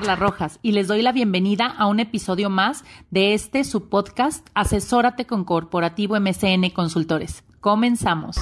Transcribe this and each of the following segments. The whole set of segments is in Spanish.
Carla Rojas y les doy la bienvenida a un episodio más de este su podcast Asesórate con Corporativo MCN Consultores. Comenzamos.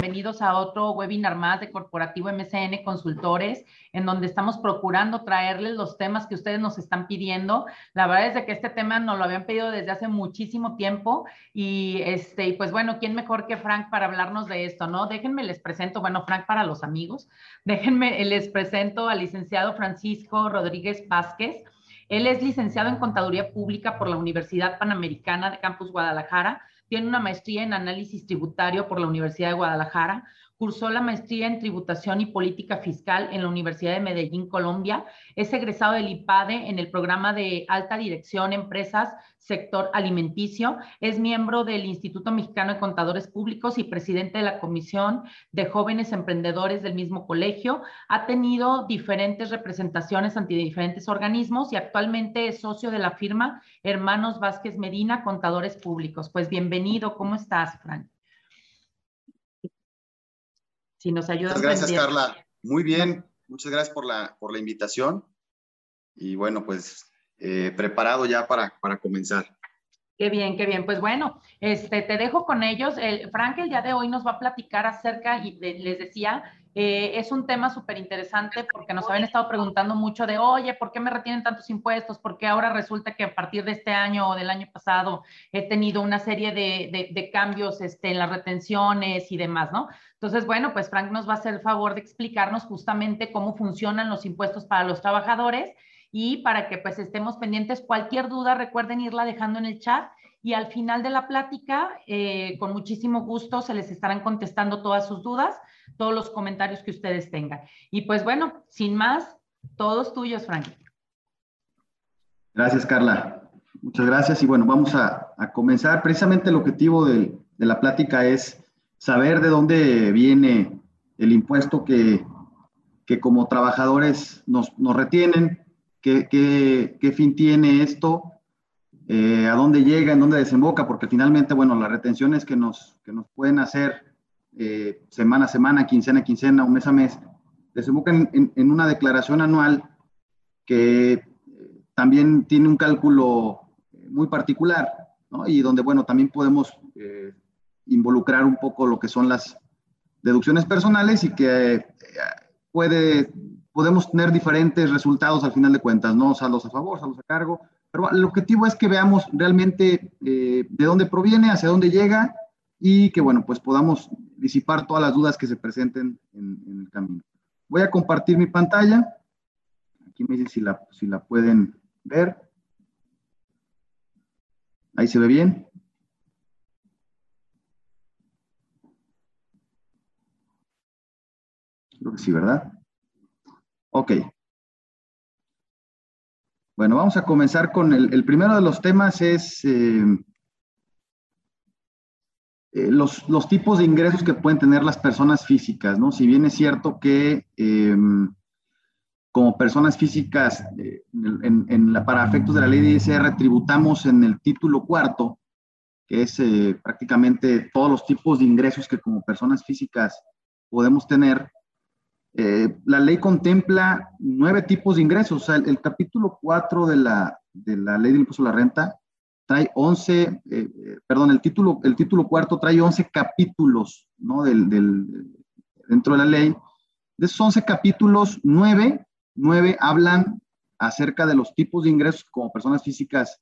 Bienvenidos a otro webinar más de Corporativo MCN Consultores, en donde estamos procurando traerles los temas que ustedes nos están pidiendo. La verdad es que este tema nos lo habían pedido desde hace muchísimo tiempo y este, pues bueno, ¿quién mejor que Frank para hablarnos de esto, no? Déjenme les presento, bueno, Frank para los amigos, déjenme les presento al licenciado Francisco Rodríguez Vázquez. Él es licenciado en Contaduría Pública por la Universidad Panamericana de Campus Guadalajara tiene una maestría en análisis tributario por la Universidad de Guadalajara, cursó la maestría en tributación y política fiscal en la Universidad de Medellín, Colombia. Es egresado del IPADE en el programa de alta dirección empresas sector alimenticio. Es miembro del Instituto Mexicano de Contadores Públicos y presidente de la Comisión de Jóvenes Emprendedores del mismo colegio. Ha tenido diferentes representaciones ante diferentes organismos y actualmente es socio de la firma Hermanos Vázquez Medina, Contadores Públicos. Pues bienvenido, ¿cómo estás, Frank? Si nos ayudas. Muchas gracias, Carla. Muy bien, muchas gracias por la, por la invitación. Y bueno, pues eh, preparado ya para, para comenzar. Qué bien, qué bien. Pues bueno, este, te dejo con ellos. El, Frank el día de hoy nos va a platicar acerca, y les decía, eh, es un tema súper interesante porque nos habían estado preguntando mucho de, oye, ¿por qué me retienen tantos impuestos? Porque ahora resulta que a partir de este año o del año pasado he tenido una serie de, de, cambios este, en las retenciones y demás, ¿no? Entonces, bueno, pues Frank nos va a hacer el favor de explicarnos justamente cómo funcionan los impuestos para los trabajadores y para que pues estemos pendientes. Cualquier duda, recuerden irla dejando en el chat y al final de la plática, eh, con muchísimo gusto, se les estarán contestando todas sus dudas, todos los comentarios que ustedes tengan. Y pues bueno, sin más, todos tuyos, Frank. Gracias, Carla. Muchas gracias. Y bueno, vamos a, comenzar. Precisamente el objetivo de, la plática es saber de dónde viene el impuesto que, que como trabajadores nos, nos retienen, qué, qué, fin tiene esto, eh, a dónde llega, en dónde desemboca, porque finalmente, bueno, las retenciones que nos, que nos pueden hacer eh, semana a semana, quincena a quincena o mes a mes, desembocan en, una declaración anual que eh, también tiene un cálculo muy particular, ¿no? Y donde, bueno, también podemos involucrar un poco lo que son las deducciones personales y que puede podemos tener diferentes resultados al final de cuentas, ¿no? Saldos a favor, saldos a cargo, pero el objetivo es que veamos realmente eh, de dónde proviene, hacia dónde llega y que, bueno, pues podamos disipar todas las dudas que se presenten en, el camino. Voy a compartir mi pantalla. Aquí me dicen si la, si la pueden ver. Ahí se ve bien. Que sí, ¿verdad? Ok. Bueno, vamos a comenzar con el, primero de los temas es eh, eh, los, tipos de ingresos que pueden tener las personas físicas, ¿no? Si bien es cierto que em, como personas físicas, eh, en, la, para efectos de la ley de ISR, tributamos en el título cuarto, que es prácticamente todos los tipos de ingresos que como personas físicas podemos tener, eh, la ley contempla nueve tipos de ingresos. O sea, el, capítulo 4 de la, de la ley del impuesto a la renta trae 11, eh, eh, perdón, el título, el título cuarto trae 11 capítulos, ¿no? Del, del, dentro de la ley. De esos 11 capítulos, nueve, nueve hablan acerca de los tipos de ingresos que como personas físicas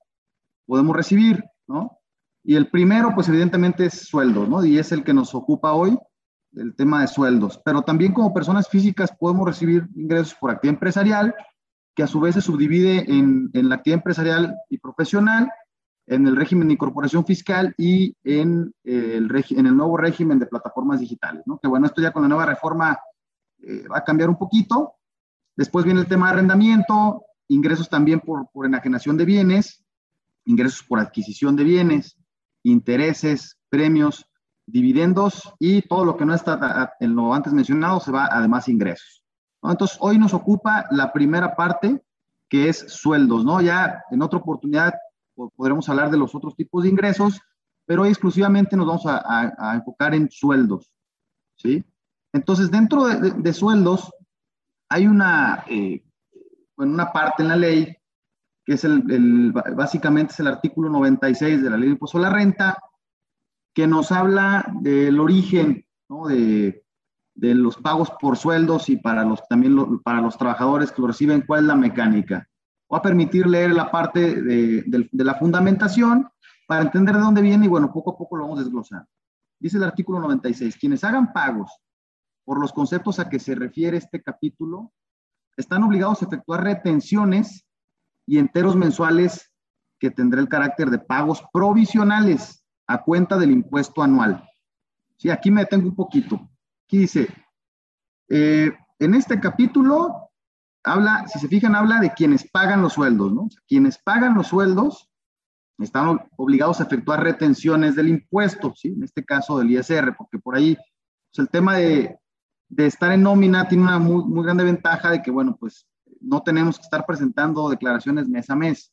podemos recibir, ¿no? Y el primero, pues evidentemente es sueldo, ¿no? Y es el que nos ocupa hoy el tema de sueldos, pero también como personas físicas podemos recibir ingresos por actividad empresarial, que a su vez se subdivide en, en la actividad empresarial y profesional, en el régimen de incorporación fiscal y en, eh, el, en el nuevo régimen de plataformas digitales. Que bueno, esto ya con la nueva reforma eh, va a cambiar un poquito. Después viene el tema de arrendamiento, ingresos también por, por enajenación de bienes, ingresos por adquisición de bienes, intereses, premios, dividendos y todo lo que no está en lo antes mencionado se va además ingresos. Entonces, hoy nos ocupa la primera parte, que es sueldos, ¿no? Ya en otra oportunidad podremos hablar de los otros tipos de ingresos, pero hoy exclusivamente nos vamos a, enfocar en sueldos, ¿sí? Entonces, dentro de, sueldos hay una, eh, en una parte en la ley, que es el, básicamente es el artículo 96 de la ley de impuesto a la renta, que nos habla del origen de, de, los pagos por sueldos y para los, también para los trabajadores que lo reciben, cuál es la mecánica. Voy a permitir leer la parte de, de la fundamentación para entender de dónde viene y bueno, poco a poco lo vamos a desglosar. Dice el artículo 96, quienes hagan pagos por los conceptos a que se refiere este capítulo, están obligados a efectuar retenciones y enteros mensuales que tendrá el carácter de pagos provisionales a cuenta del impuesto anual. Sí, aquí me detengo un poquito. Aquí dice, eh, en este capítulo habla, si se fijan, habla de quienes pagan los sueldos, ¿no? quienes pagan los sueldos están obligados a efectuar retenciones del impuesto, ¿sí? En este caso del ISR, porque por ahí pues, el tema de, de estar en nómina tiene una muy, muy grande ventaja de que, bueno, pues no tenemos que estar presentando declaraciones mes a mes.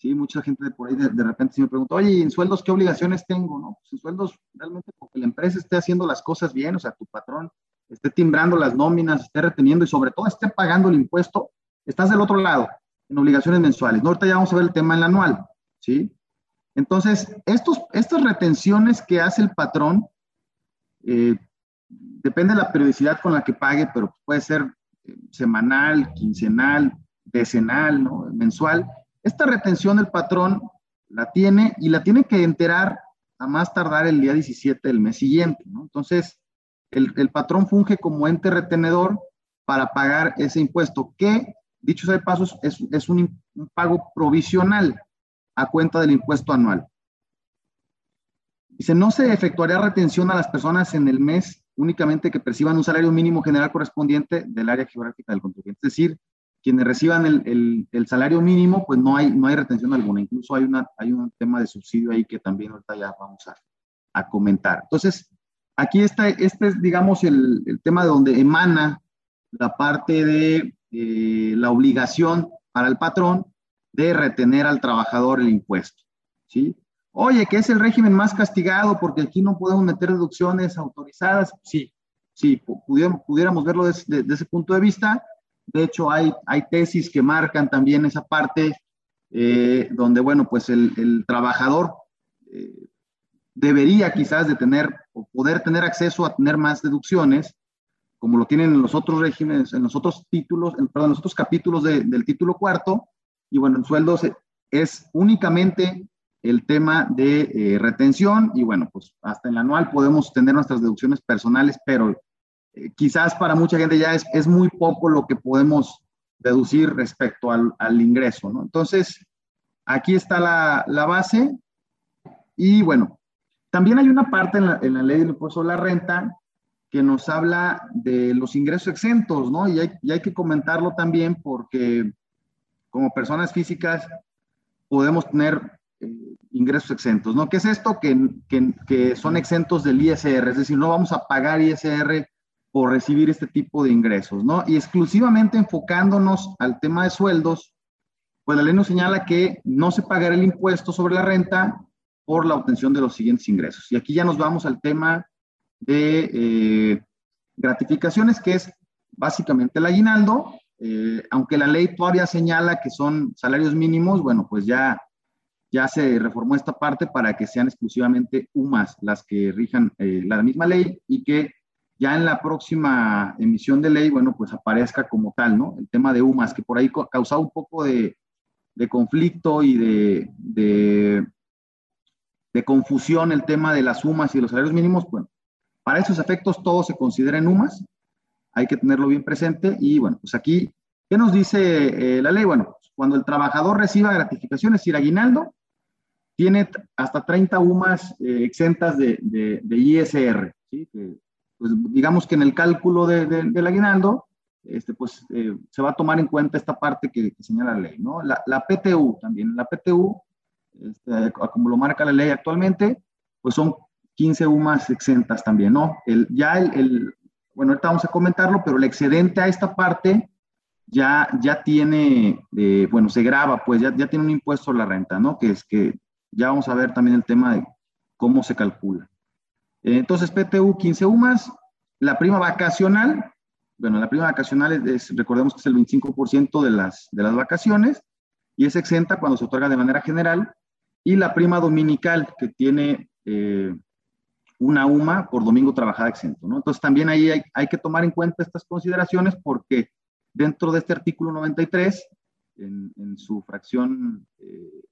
Sí, mucha gente de por ahí de, repente se me pregunta, oye, ¿en sueldos qué obligaciones tengo? No, pues en sueldos realmente porque la empresa esté haciendo las cosas bien, o sea, tu patrón esté timbrando las nóminas, esté reteniendo y sobre todo esté pagando el impuesto, estás del otro lado, en obligaciones mensuales. No, ahorita ya vamos a ver el tema en el anual, ¿sí? Entonces, estos, estas retenciones que hace el patrón, eh, depende de la periodicidad con la que pague, pero puede ser eh, semanal, quincenal, decenal, ¿no? mensual. Esta retención el patrón la tiene y la tiene que enterar a más tardar el día 17 del mes siguiente. Entonces, el, patrón funge como ente retenedor para pagar ese impuesto, que, dicho sea de pasos, es, un, un pago provisional a cuenta del impuesto anual. Dice, no se efectuaría retención a las personas en el mes únicamente que perciban un salario mínimo general correspondiente del área geográfica del contribuyente. Es decir, quienes reciban el, el, salario mínimo, pues no hay, no hay retención alguna. Incluso hay, una, hay un tema de subsidio ahí que también ahorita ya vamos a, a comentar. Entonces, aquí está, este es, digamos, el, el, tema de donde emana la parte de eh, la obligación para el patrón de retener al trabajador el impuesto. ¿sí? Oye, que es el régimen más castigado porque aquí no podemos meter deducciones autorizadas. Sí, sí, pudiéramos, pudiéramos verlo desde, ese punto de vista. De hecho, hay, hay tesis que marcan también esa parte eh, donde, bueno, pues el, trabajador eh, debería quizás de tener o poder tener acceso a tener más deducciones, como lo tienen en los otros regímenes, en los otros títulos, en, perdón, en los otros capítulos del título cuarto, y bueno, en sueldos es únicamente el tema de eh, retención y bueno, pues hasta en el anual podemos tener nuestras deducciones personales, pero eh, quizás para mucha gente ya es, es, muy poco lo que podemos deducir respecto al, al ingreso, ¿no? Entonces, aquí está la, la, base y bueno, también hay una parte en la, en la ley del impuesto a la renta que nos habla de los ingresos exentos, ¿no? Y hay, y hay que comentarlo también porque como personas físicas podemos tener eh, ingresos exentos, ¿no? ¿Qué es esto? Que, que, que, son exentos del ISR, es decir, no vamos a pagar ISR por recibir este tipo de ingresos, ¿no? Y exclusivamente enfocándonos al tema de sueldos, pues la ley nos señala que no se pagará el impuesto sobre la renta por la obtención de los siguientes ingresos. Y aquí ya nos vamos al tema de eh, gratificaciones, que es básicamente el aguinaldo, eh, aunque la ley todavía señala que son salarios mínimos, bueno, pues ya, ya se reformó esta parte para que sean exclusivamente UMAS las que rijan eh, la misma ley y que ya en la próxima emisión de ley, bueno, pues aparezca como tal, ¿no? El tema de UMAS, que por ahí causaba un poco de, conflicto y de, de, confusión el tema de las UMAS y los salarios mínimos, bueno, para esos efectos todo se considera en UMAS, hay que tenerlo bien presente. Y bueno, pues aquí, ¿qué nos dice eh, la ley? Bueno, pues, cuando el trabajador reciba gratificaciones, y aguinaldo, tiene hasta 30 UMAS eh, exentas de, ISR. ¿sí? Pues digamos que en el cálculo de, del aguinaldo, este, pues eh, se va a tomar en cuenta esta parte que, señala la ley, ¿no? La, PTU también, la PTU, este, como lo marca la ley actualmente, pues son 15 UMAS exentas también, ¿no? El, ya el, bueno, ahorita vamos a comentarlo, pero el excedente a esta parte ya, ya tiene, eh, bueno, se graba, pues ya, ya tiene un impuesto a la renta, ¿no? Que es que ya vamos a ver también el tema de cómo se calcula. Entonces, PTU 15 UMAS, la prima vacacional, bueno, la prima vacacional es, recordemos que es el 25% de las, de las vacaciones y es exenta cuando se otorga de manera general. Y la prima dominical, que tiene eh, una UMA por domingo trabajada exento, ¿no? Entonces también ahí hay, hay, que tomar en cuenta estas consideraciones porque dentro de este artículo 93, en, en su fracción eh,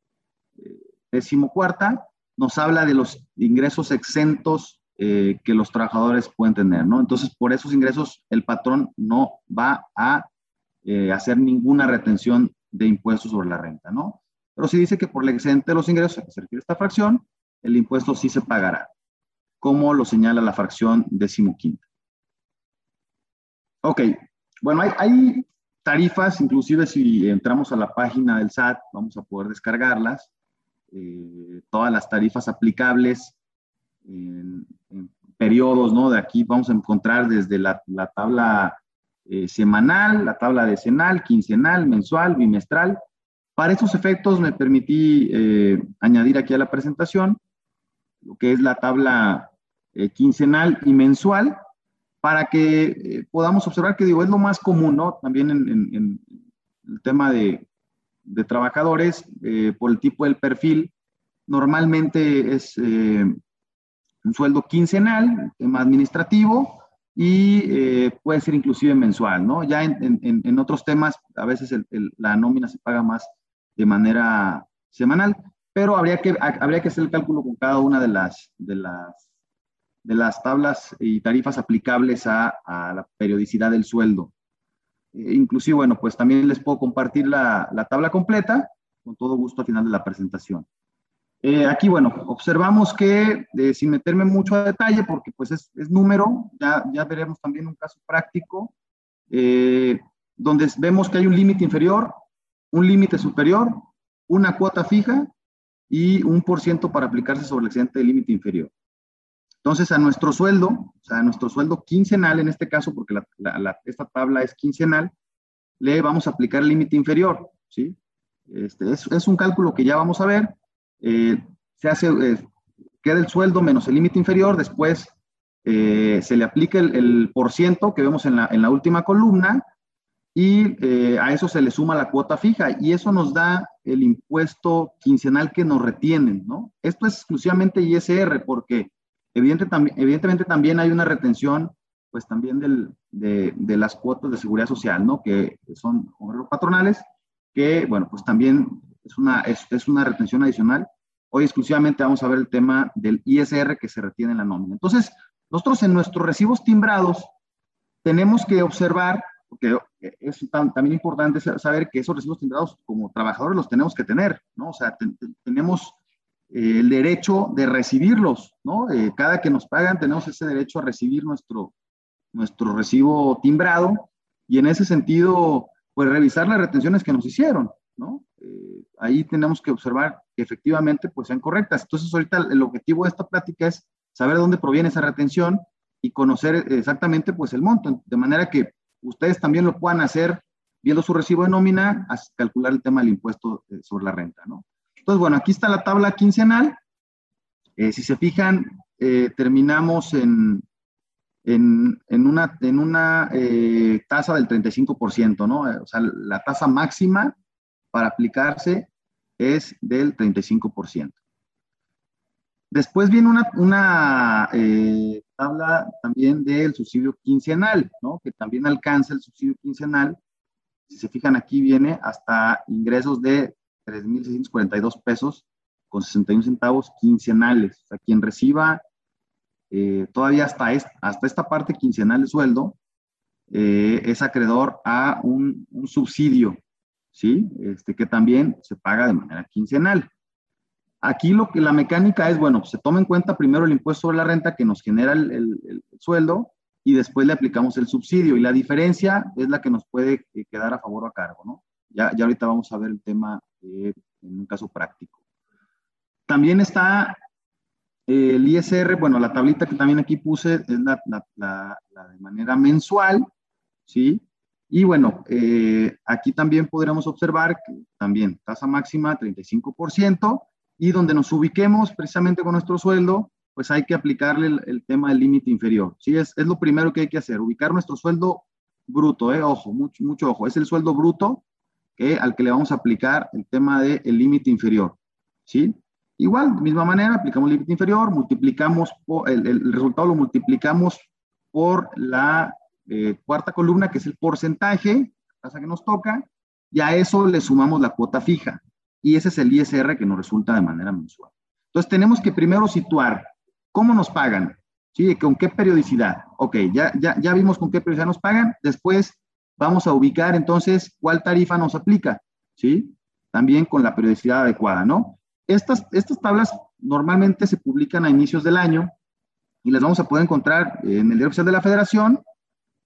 eh, decimocuarta, nos habla de los ingresos exentos eh, que los trabajadores pueden tener, ¿no? Entonces, por esos ingresos, el patrón no va a eh, hacer ninguna retención de impuestos sobre la renta, ¿no? Pero si dice que por el excedente de los ingresos a que se esta fracción, el impuesto sí se pagará, como lo señala la fracción decimoquinta. Ok, bueno, hay, tarifas, inclusive si entramos a la página del SAT, vamos a poder descargarlas, eh, todas las tarifas aplicables periodos, ¿no? De aquí vamos a encontrar desde la, tabla eh, semanal, la tabla decenal, quincenal, mensual, bimestral. Para estos efectos me permití eh, añadir aquí a la presentación lo que es la tabla eh, quincenal y mensual para que podamos observar que digo, es lo más común, ¿no? También en, en el tema de, de trabajadores, por el tipo del perfil, normalmente es un sueldo quincenal, tema administrativo, y eh, puede ser inclusive mensual, ¿no? Ya en, otros temas, a veces la nómina se paga más de manera semanal, pero habría que, habría que hacer el cálculo con cada una de las, de las, de las tablas y tarifas aplicables a, a la periodicidad del sueldo. Eh, inclusive, bueno, pues también les puedo compartir la, la tabla completa, con todo gusto al final de la presentación. Eh, aquí, bueno, observamos que, sin meterme mucho a detalle, porque pues es, número, ya, ya, veremos también un caso práctico, eh, donde vemos que hay un límite inferior, un límite superior, una cuota fija y un por ciento para aplicarse sobre el excedente del límite inferior. Entonces, a nuestro sueldo, o sea, a nuestro sueldo quincenal en este caso, porque esta tabla es quincenal, le vamos a aplicar el límite inferior, ¿sí? Este, es, es un cálculo que ya vamos a ver, eh, se hace, eh, queda el sueldo menos el límite inferior, después eh, se le aplica el, por ciento que vemos en la, en la última columna y a eso se le suma la cuota fija y eso nos da el impuesto quincenal que nos retienen, ¿no? Esto es exclusivamente ISR porque evidentemente también hay una retención pues también del, de, de, las cuotas de seguridad social, ¿no? Que son patronales, que, bueno, pues también es una, es, es una retención adicional. Hoy exclusivamente vamos a ver el tema del ISR que se retiene en la nómina. Entonces, nosotros en nuestros recibos timbrados tenemos que observar, porque es también importante saber que esos recibos timbrados como trabajadores los tenemos que tener, ¿no? O sea, tenemos eh, el derecho de recibirlos, ¿no? Eh, cada que nos pagan tenemos ese derecho a recibir nuestro, nuestro recibo timbrado y en ese sentido, pues revisar las retenciones que nos hicieron, ¿no? Eh, ahí tenemos que observar que efectivamente pues sean correctas. Entonces ahorita el objetivo de esta plática es saber de dónde proviene esa retención y conocer exactamente pues el monto, de manera que ustedes también lo puedan hacer viendo su recibo de nómina, a calcular el tema del impuesto eh, sobre la renta, ¿no? Entonces, bueno, aquí está la tabla quincenal. Eh, si se fijan, terminamos en, en, en, una, en una tasa del 35%, ¿no? O sea, la tasa máxima para aplicarse es del 35%. Después viene una, eh, tabla también del subsidio quincenal, ¿no? que también alcanza el subsidio quincenal. Si se fijan aquí viene hasta ingresos de 3.642 pesos con 61 centavos quincenales. O sea, quien reciba eh, todavía hasta, hasta esta parte quincenal de sueldo eh, es acreedor a un, un subsidio ¿sí? Este, que también se paga de manera quincenal. Aquí lo que la mecánica es, bueno, se toma en cuenta primero el impuesto sobre la renta que nos genera el, el, sueldo y después le aplicamos el subsidio y la diferencia es la que nos puede eh, quedar a favor o a cargo, ¿no? Ya, ya ahorita vamos a ver el tema en un caso práctico. También está eh, el ISR, bueno, la tablita que también aquí puse es la de manera mensual, ¿sí? Y bueno, eh, aquí también podremos observar que también tasa máxima 35% y donde nos ubiquemos precisamente con nuestro sueldo, pues hay que aplicarle el, tema del límite inferior. ¿sí? Es, es, lo primero que hay que hacer, ubicar nuestro sueldo bruto, eh, ojo, mucho, mucho ojo, es el sueldo bruto que, al que le vamos a aplicar el tema del límite inferior, ¿sí? Igual, de misma manera, aplicamos el límite inferior, multiplicamos, el, resultado lo multiplicamos por la eh, cuarta columna, que es el porcentaje, tasa que nos toca, y a eso le sumamos la cuota fija, y ese es el ISR que nos resulta de manera mensual. Entonces, tenemos que primero situar cómo nos pagan, ¿sí? ¿Con qué periodicidad? Ok, ya, ya, ya vimos con qué periodicidad nos pagan, después vamos a ubicar entonces cuál tarifa nos aplica, ¿sí? También con la periodicidad adecuada, ¿no? Estas, estas tablas normalmente se publican a inicios del año y las vamos a poder encontrar en el diario oficial de la Federación,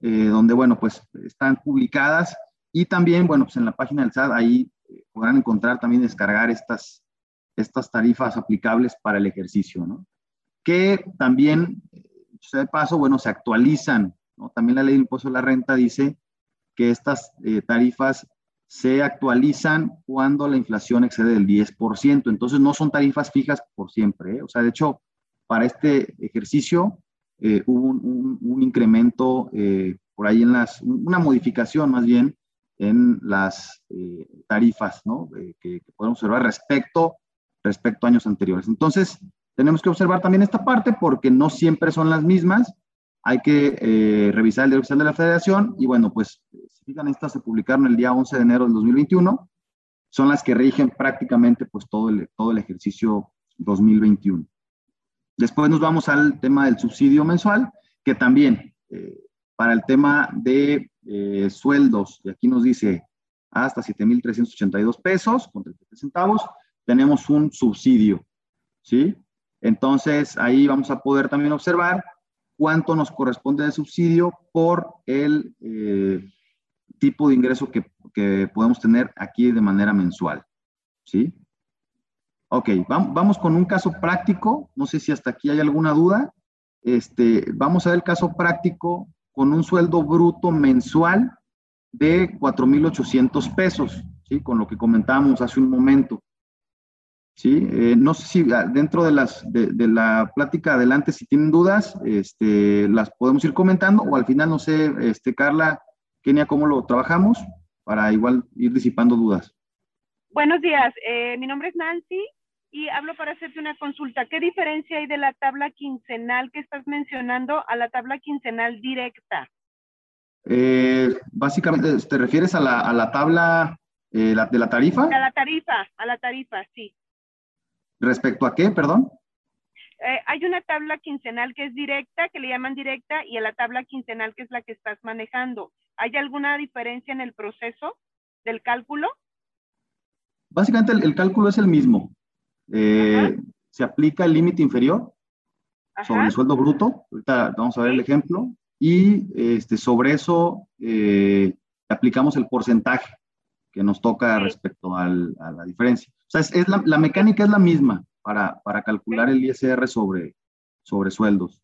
eh, donde, bueno, pues están publicadas y también, bueno, pues en la página del SAT ahí eh, podrán encontrar también descargar estas, estas tarifas aplicables para el ejercicio, ¿no? Que también, de paso, bueno, se actualizan, ¿no? También la ley del impuesto de la renta dice que estas eh, tarifas se actualizan cuando la inflación excede del 10%. Entonces no son tarifas fijas por siempre. ¿eh? O sea, de hecho, para este ejercicio eh, hubo un, incremento eh, por ahí en las, una modificación más bien en las tarifas ¿no? que, podemos observar respecto, respecto a años anteriores. Entonces, tenemos que observar también esta parte porque no siempre son las mismas. Hay que revisar el Derecho de la Federación y bueno, pues fijan, estas se publicaron el día 11 de enero del 2021, son las que rigen prácticamente pues todo todo el ejercicio 2021. Después nos vamos al tema del subsidio mensual, que también eh, para el tema de eh, sueldos, y aquí nos dice hasta 7.382 pesos con 33 centavos, tenemos un subsidio, ¿sí? Entonces ahí vamos a poder también observar cuánto nos corresponde de subsidio por el eh, tipo de ingreso que, que podemos tener aquí de manera mensual. ¿Sí? Ok, vamos con un caso práctico. No sé si hasta aquí hay alguna duda. Este, vamos a ver el caso práctico con un sueldo bruto mensual de 4,800 pesos, ¿sí? Con lo que comentábamos hace un momento. ¿Sí? Eh, no sé si ah, dentro de, las, de, la plática adelante, si tienen dudas, este, las podemos ir comentando o al final, no sé, este, Carla, Kenia, ¿cómo lo trabajamos? Para igual ir disipando dudas. Buenos días, eh, mi nombre es Nancy y hablo para hacerte una consulta. ¿Qué diferencia hay de la tabla quincenal que estás mencionando a la tabla quincenal directa? Eh, básicamente, ¿te refieres a la, tabla eh, de la tarifa? A la tarifa, a la tarifa, sí. ¿Respecto a qué, perdón? Eh, hay una tabla quincenal que es directa, que le llaman directa, y a la tabla quincenal que es la que estás manejando. ¿Hay alguna diferencia en el proceso del cálculo? Básicamente el, cálculo es el mismo. Eh, se aplica el límite inferior sobre el sueldo bruto. Ahorita vamos a ver el ejemplo. Y este, sobre eso eh, aplicamos el porcentaje que nos toca respecto a la diferencia. O sea, es, la, mecánica es la misma para, para calcular el ISR sobre, sobre sueldos,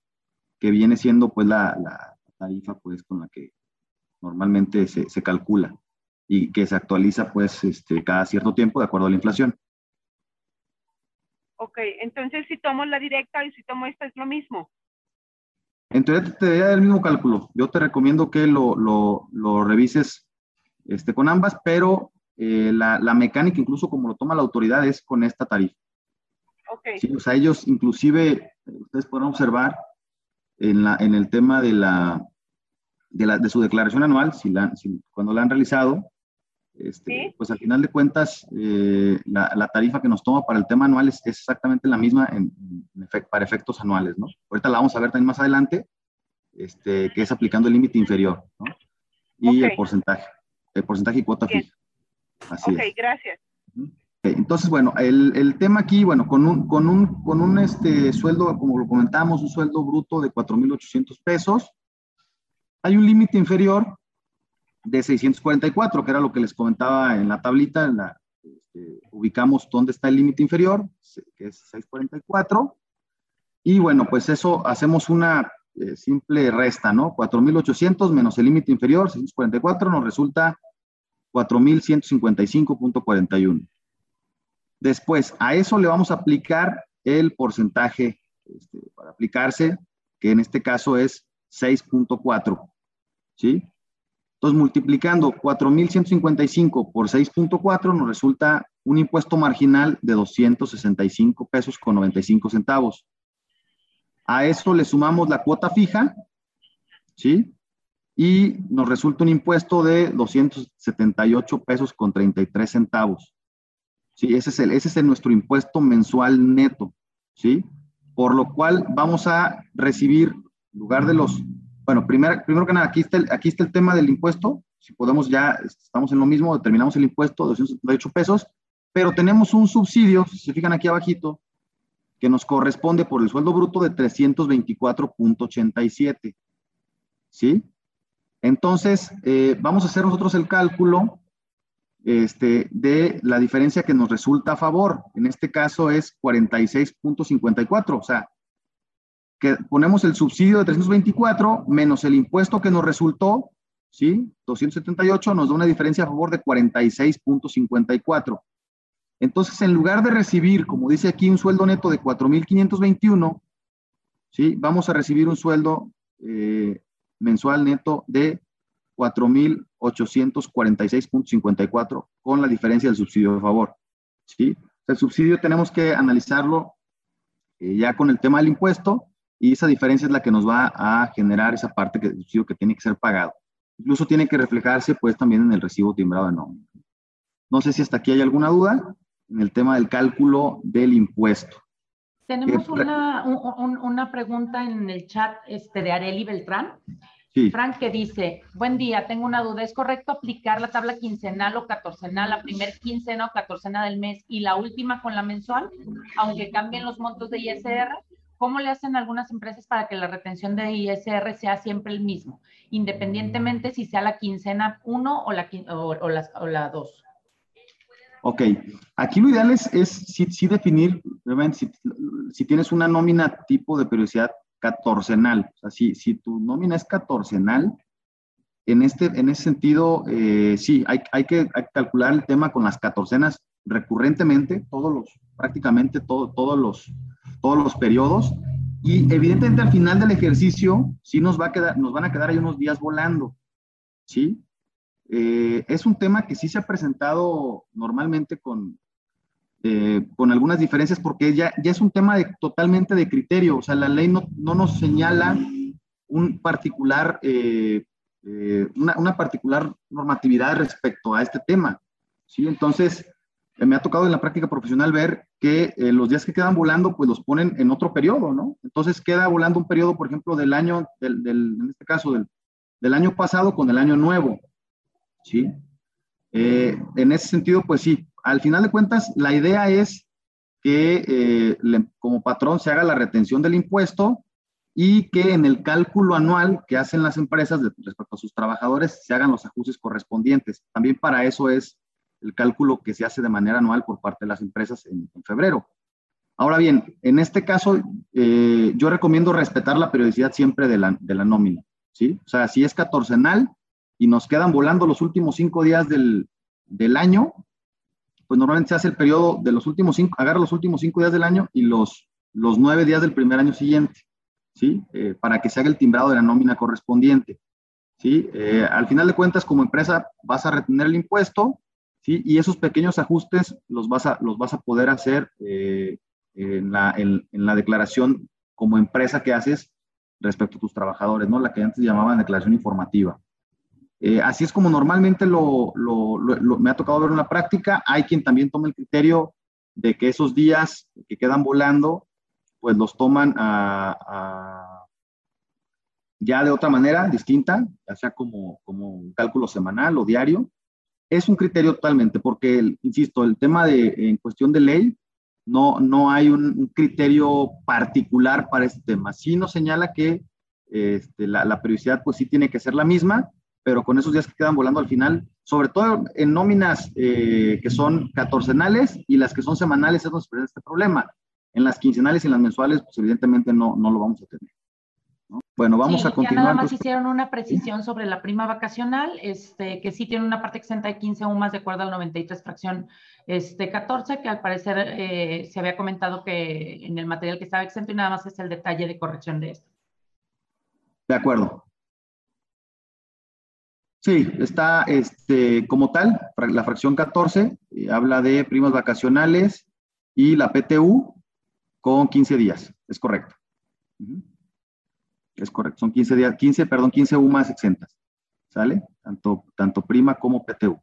que viene siendo pues la, la tarifa pues con la que normalmente se, se, calcula y que se actualiza pues este, cada cierto tiempo de acuerdo a la inflación. Ok, entonces si tomo la directa y si tomo esta es lo mismo. Entonces te da el mismo cálculo. Yo te recomiendo que lo, lo, lo revises este, con ambas, pero eh, la, la, mecánica, incluso como lo toma la autoridad, es con esta tarifa. Okay. Sí, o sea, ellos inclusive, ustedes podrán observar en, la, en el tema de, la, de, la, de su declaración anual, si la, si, cuando la han realizado, este, pues al final de cuentas, eh, la, la, tarifa que nos toma para el tema anual es, es exactamente la misma en, en efect, para efectos anuales, ¿no? Ahorita la vamos a ver también más adelante, este, que es aplicando el límite inferior, ¿no? Y okay. el porcentaje, el porcentaje y cuota Bien. fija. Así ok, es. gracias. Entonces, bueno, el, el, tema aquí, bueno, con un, con un, con un este, sueldo, como lo comentamos, un sueldo bruto de 4,800 pesos, hay un límite inferior de 644, que era lo que les comentaba en la tablita, en la, este, ubicamos dónde está el límite inferior, que es 644, y bueno, pues eso hacemos una eh, simple resta, ¿no? 4,800 menos el límite inferior, 644, nos resulta 4,155.41. Después, a eso le vamos a aplicar el porcentaje este, para aplicarse, que en este caso es 6.4. ¿Sí? Entonces, multiplicando 4.155 por 6.4 nos resulta un impuesto marginal de 265 pesos con 95 centavos. A eso le sumamos la cuota fija, ¿sí? Y nos resulta un impuesto de 278 pesos con 33 centavos. ¿Sí? Ese es, el, ese es nuestro impuesto mensual neto, ¿sí? Por lo cual vamos a recibir, en lugar de los bueno, primero, primero que nada, aquí está, el, aquí está el tema del impuesto. Si podemos ya, estamos en lo mismo, determinamos el impuesto, 278 pesos, pero tenemos un subsidio, si se fijan aquí abajito, que nos corresponde por el sueldo bruto de 324.87. ¿Sí? Entonces, eh, vamos a hacer nosotros el cálculo este, de la diferencia que nos resulta a favor. En este caso es 46.54, o sea, que ponemos el subsidio de 324 menos el impuesto que nos resultó, ¿sí? 278 nos da una diferencia a favor de 46.54. Entonces, en lugar de recibir, como dice aquí, un sueldo neto de 4.521, ¿sí? Vamos a recibir un sueldo eh, mensual neto de 4.846.54 con la diferencia del subsidio a favor, ¿sí? El subsidio tenemos que analizarlo eh, ya con el tema del impuesto y esa diferencia es la que nos va a generar esa parte que, que tiene que ser pagado. Incluso tiene que reflejarse pues también en el recibo timbrado de nómina. No sé si hasta aquí hay alguna duda en el tema del cálculo del impuesto. Tenemos una, una, pregunta en el chat este, de Areli Beltrán. Sí. Frank que dice, buen día, tengo una duda, ¿es correcto aplicar la tabla quincenal o catorcenal, la primer quincena o catorcena del mes y la última con la mensual, aunque cambien los montos de ISR? ¿Cómo le hacen algunas empresas para que la retención de ISR sea siempre el mismo, independientemente si sea la quincena 1 o la, o, o la 2? Ok, aquí lo ideal es, es sí, definir, si, si, tienes una nómina tipo de periodicidad catorcenal, o sea, si, si tu nómina es catorcenal, en, este, en ese sentido, eh, sí, hay, hay, que, calcular el tema con las catorcenas recurrentemente, todos los, prácticamente todo, todos los, todos los periodos. Y evidentemente al final del ejercicio sí nos, va a quedar, nos van a quedar ahí unos días volando. ¿Sí? Eh, es un tema que sí se ha presentado normalmente con, eh, con algunas diferencias porque ya, ya es un tema de, totalmente de criterio. O sea, la ley no, no nos señala un particular, eh, una, una, particular normatividad respecto a este tema. ¿sí? Entonces, me ha tocado en la práctica profesional ver que eh, los días que quedan volando, pues los ponen en otro periodo, ¿no? Entonces queda volando un periodo, por ejemplo, del año, del, en este caso, del, del, año pasado con el año nuevo, ¿sí? Eh, en ese sentido, pues sí, al final de cuentas, la idea es que eh, como patrón se haga la retención del impuesto y que en el cálculo anual que hacen las empresas respecto a sus trabajadores se hagan los ajustes correspondientes. También para eso es el cálculo que se hace de manera anual por parte de las empresas en, febrero. Ahora bien, en este caso, eh, yo recomiendo respetar la periodicidad siempre de la, de la nómina, ¿sí? O sea, si es catorcenal y nos quedan volando los últimos cinco días del, del año, pues normalmente se hace el periodo de los últimos cinco, agarra los últimos cinco días del año y los, los nueve días del primer año siguiente, ¿sí? Eh, para que se haga el timbrado de la nómina correspondiente, ¿sí? Eh, al final de cuentas, como empresa, vas a retener el impuesto, y esos pequeños ajustes los vas a, los vas a poder hacer eh, en, la, en, la, declaración como empresa que haces respecto a tus trabajadores, ¿no? La que antes llamaban declaración informativa. Eh, así es como normalmente lo, lo, me ha tocado ver en la práctica. Hay quien también toma el criterio de que esos días que quedan volando, pues los toman a, ya de otra manera, distinta, ya sea como, como un cálculo semanal o diario, es un criterio totalmente, porque, insisto, el tema de, en cuestión de ley, no, no hay un, criterio particular para este tema. Sí nos señala que este, la, periodicidad, pues sí tiene que ser la misma, pero con esos días que quedan volando al final, sobre todo en nóminas eh, que son catorcenales y las que son semanales, es donde se presenta este problema. En las quincenales y en las mensuales, pues evidentemente no, no lo vamos a tener. Bueno, vamos a continuar. Ya nada más hicieron una precisión sobre la prima vacacional, este, que sí tiene una parte exenta de 15 aún más de acuerdo al 93 fracción este, 14, que al parecer eh, se había comentado que en el material que estaba exento y nada más es el detalle de corrección de esto. De acuerdo. Sí, está este, como tal, la fracción 14 eh, habla de primas vacacionales y la PTU con 15 días, es correcto. Es correcto, son 15 días, 15, perdón, 15 UMAS exentas, ¿sale? Tanto, tanto prima como PTU.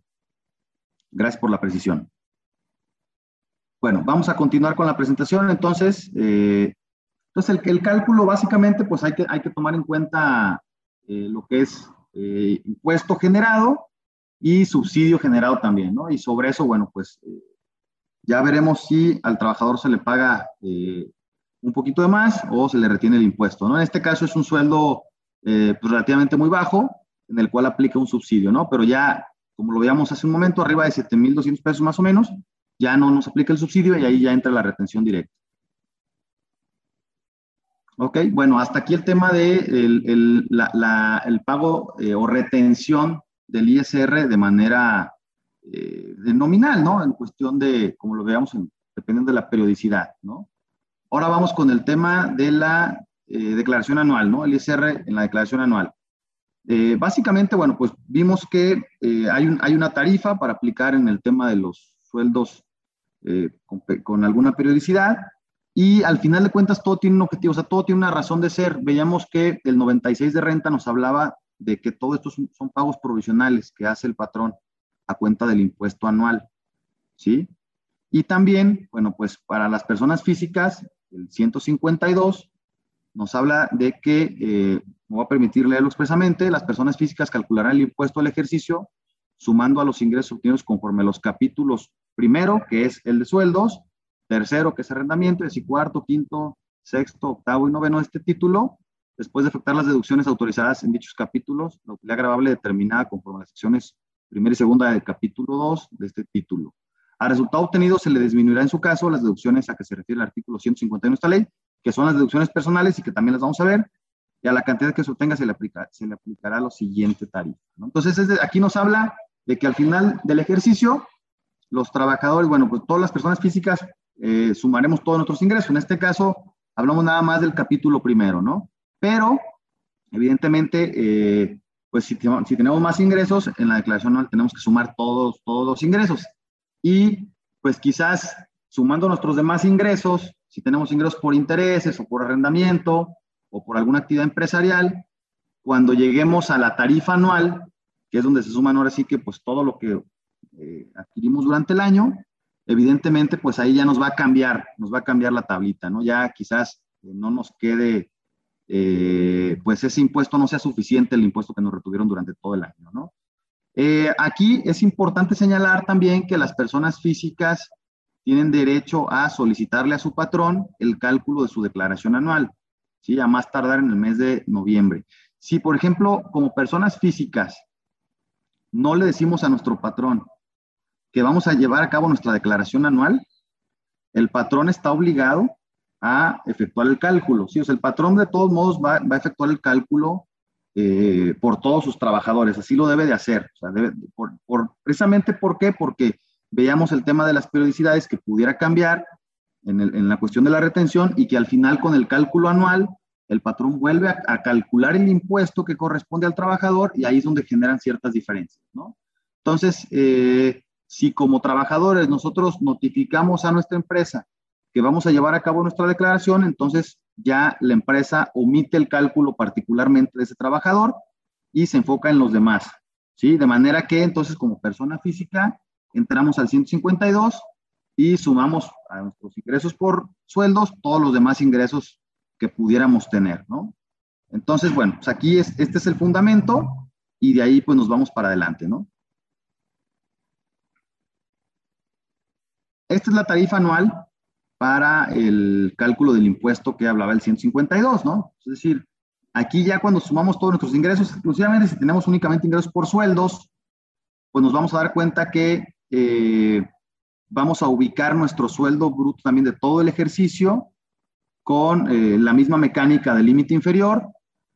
Gracias por la precisión. Bueno, vamos a continuar con la presentación. Entonces, eh, entonces el, cálculo básicamente, pues hay que, hay que tomar en cuenta eh, lo que es eh, impuesto generado y subsidio generado también, ¿no? Y sobre eso, bueno, pues ya veremos si al trabajador se le paga un poquito de más o se le retiene el impuesto, ¿no? En este caso es un sueldo pues relativamente muy bajo, en el cual aplica un subsidio, ¿no? Pero ya, como lo veíamos hace un momento, arriba de 7,200 pesos más o menos, ya no nos aplica el subsidio y ahí ya entra la retención directa. Ok, bueno, hasta aquí el tema de el, pago eh, o retención del ISR de manera eh, nominal, ¿no? En cuestión de, como lo veamos, dependiendo de la periodicidad, ¿no? Ahora vamos con el tema de la eh, declaración anual, ¿no? El ISR en la declaración anual. básicamente, bueno, pues vimos que hay, hay una tarifa para aplicar en el tema de los sueldos eh, con, alguna periodicidad. Y al final de cuentas todo tiene un objetivo, o sea, todo tiene una razón de ser. Veíamos que el 96 de renta nos hablaba de que todos estos son, pagos provisionales que hace el patrón a cuenta del impuesto anual. ¿Sí? Y también, bueno, pues para las personas físicas, el 152 nos habla de que, eh, me voy a permitir leerlo expresamente, las personas físicas calcularán el impuesto al ejercicio sumando a los ingresos obtenidos conforme a los capítulos primero, que es el de sueldos, tercero, que es arrendamiento, y cuarto, quinto, sexto, octavo y noveno este título, después de efectuar las deducciones autorizadas en dichos capítulos, la utilidad grabable determinada conforme a las secciones primera y segunda del capítulo 2 de este título. Al resultado obtenido se le disminuirá en su caso las deducciones a que se refiere el artículo 151 de esta ley, que son las deducciones personales y que también las vamos a ver, y a la cantidad que se obtenga se le, aplica, se le aplicará lo siguiente tarifa. Entonces, aquí nos habla de que al final del ejercicio los trabajadores, bueno, pues todas las personas físicas eh, sumaremos todos nuestros ingresos. En este caso, hablamos nada más del capítulo primero, ¿no? Pero, evidentemente, eh, pues si, tenemos más ingresos, en la declaración tenemos que sumar todos, todos los ingresos. Y, pues quizás, sumando nuestros demás ingresos, si tenemos ingresos por intereses o por arrendamiento o por alguna actividad empresarial, cuando lleguemos a la tarifa anual, que es donde se suman ahora sí que pues todo lo que eh, adquirimos durante el año, evidentemente, pues ahí ya nos va a cambiar, nos va a cambiar la tablita, ¿no? Ya quizás eh, no nos quede, eh, pues ese impuesto no sea suficiente el impuesto que nos retuvieron durante todo el año, ¿no? Aquí es importante señalar también que las personas físicas tienen derecho a solicitarle a su patrón el cálculo de su declaración anual, ¿sí? A más tardar en el mes de noviembre. Si, por ejemplo, como personas físicas, no le decimos a nuestro patrón, que vamos a llevar a cabo nuestra declaración anual, el patrón está obligado a efectuar el cálculo. Sí, o sea, el patrón de todos modos va, a efectuar el cálculo eh, por todos sus trabajadores, así lo debe de hacer. O sea, debe, por, precisamente, ¿por qué? Porque veíamos el tema de las periodicidades que pudiera cambiar en, en, la cuestión de la retención y que al final con el cálculo anual el patrón vuelve a, a, calcular el impuesto que corresponde al trabajador y ahí es donde generan ciertas diferencias, ¿no? Entonces, eh, si como trabajadores nosotros notificamos a nuestra empresa que vamos a llevar a cabo nuestra declaración, entonces ya la empresa omite el cálculo particularmente de ese trabajador y se enfoca en los demás, ¿sí? De manera que entonces como persona física entramos al 152 y sumamos a nuestros ingresos por sueldos todos los demás ingresos que pudiéramos tener, ¿no? Entonces, bueno, pues aquí es, este es el fundamento y de ahí pues nos vamos para adelante, ¿no? Esta es la tarifa anual para el cálculo del impuesto que hablaba el 152, ¿no? Es decir, aquí ya cuando sumamos todos nuestros ingresos, exclusivamente si tenemos únicamente ingresos por sueldos, pues nos vamos a dar cuenta que eh, vamos a ubicar nuestro sueldo bruto también de todo el ejercicio con eh, la misma mecánica del límite inferior.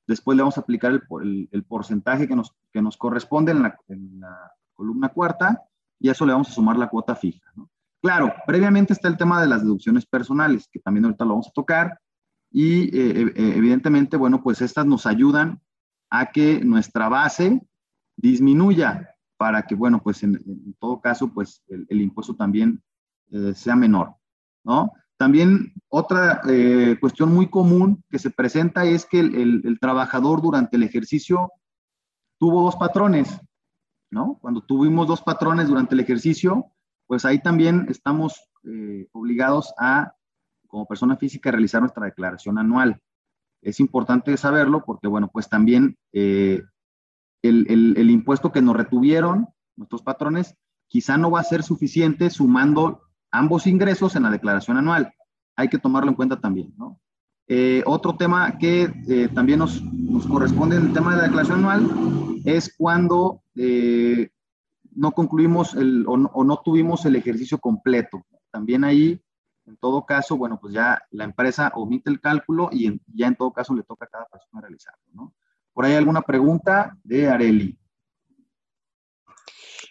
Después le vamos a aplicar el, porcentaje que nos, que nos corresponde en la, en la columna cuarta y a eso le vamos a sumar la cuota fija, ¿no? Claro, previamente está el tema de las deducciones personales, que también ahorita lo vamos a tocar, y eh, eh, evidentemente, bueno, pues estas nos ayudan a que nuestra base disminuya para que, bueno, pues en, todo caso, pues el, impuesto también eh, sea menor, ¿no? También otra eh, cuestión muy común que se presenta es que el, trabajador durante el ejercicio tuvo dos patrones, ¿no? Cuando tuvimos dos patrones durante el ejercicio, pues ahí también estamos eh, obligados a, como persona física, realizar nuestra declaración anual. Es importante saberlo porque, bueno, pues también el, el, impuesto que nos retuvieron nuestros patrones quizá no va a ser suficiente sumando ambos ingresos en la declaración anual. Hay que tomarlo en cuenta también, ¿no? Eh, otro tema que eh, también nos, corresponde en el tema de la declaración anual es cuando eh, no concluimos el, o, no, o, no, tuvimos el ejercicio completo. También ahí, en todo caso, bueno, pues ya la empresa omite el cálculo y ya en todo caso le toca a cada persona realizarlo, ¿no? ¿Por ahí alguna pregunta de Areli?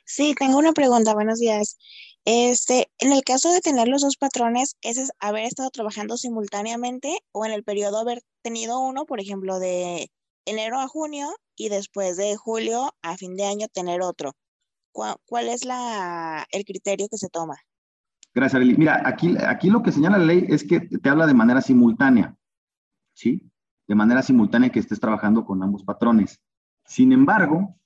Sí, tengo una pregunta. Buenos días. Este, en el caso de tener los dos patrones, ¿ese es haber estado trabajando simultáneamente o en el periodo haber tenido uno, por ejemplo, de enero a junio y después de julio a fin de año tener otro? ¿Cuál, es la, el criterio que se toma? Gracias, Arely. Mira, aquí, aquí lo que señala la ley es que te habla de manera simultánea, ¿sí? de manera simultánea que estés trabajando con ambos patrones. Sin embargo,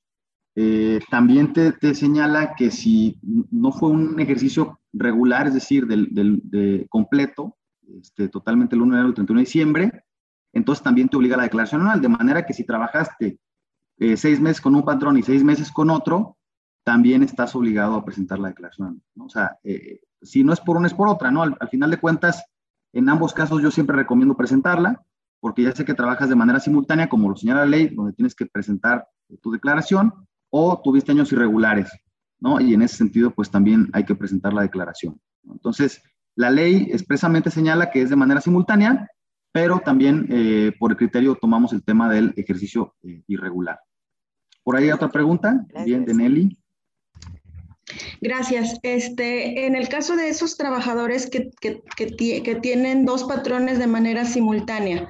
eh, también te, señala que si no fue un ejercicio regular, es decir, del, de completo, este, totalmente el 1 de enero al 31 de diciembre, entonces también te obliga a la declaración anual, de manera que si trabajaste eh, seis meses con un patrón y seis meses con otro, también estás obligado a presentar la declaración anual. O sea, eh, si no es por una, es por otra, ¿no? al, final de cuentas, en ambos casos yo siempre recomiendo presentarla, porque ya sé que trabajas de manera simultánea, como lo señala la ley, donde tienes que presentar tu declaración, o tuviste años irregulares, ¿no? Y en ese sentido, pues también hay que presentar la declaración. Entonces, la ley expresamente señala que es de manera simultánea, pero también eh, por el criterio tomamos el tema del ejercicio eh, irregular. Por ahí otra pregunta, bien, de Nelly. Gracias. Este, en el caso de esos trabajadores que, que, que, tienen dos patrones de manera simultánea,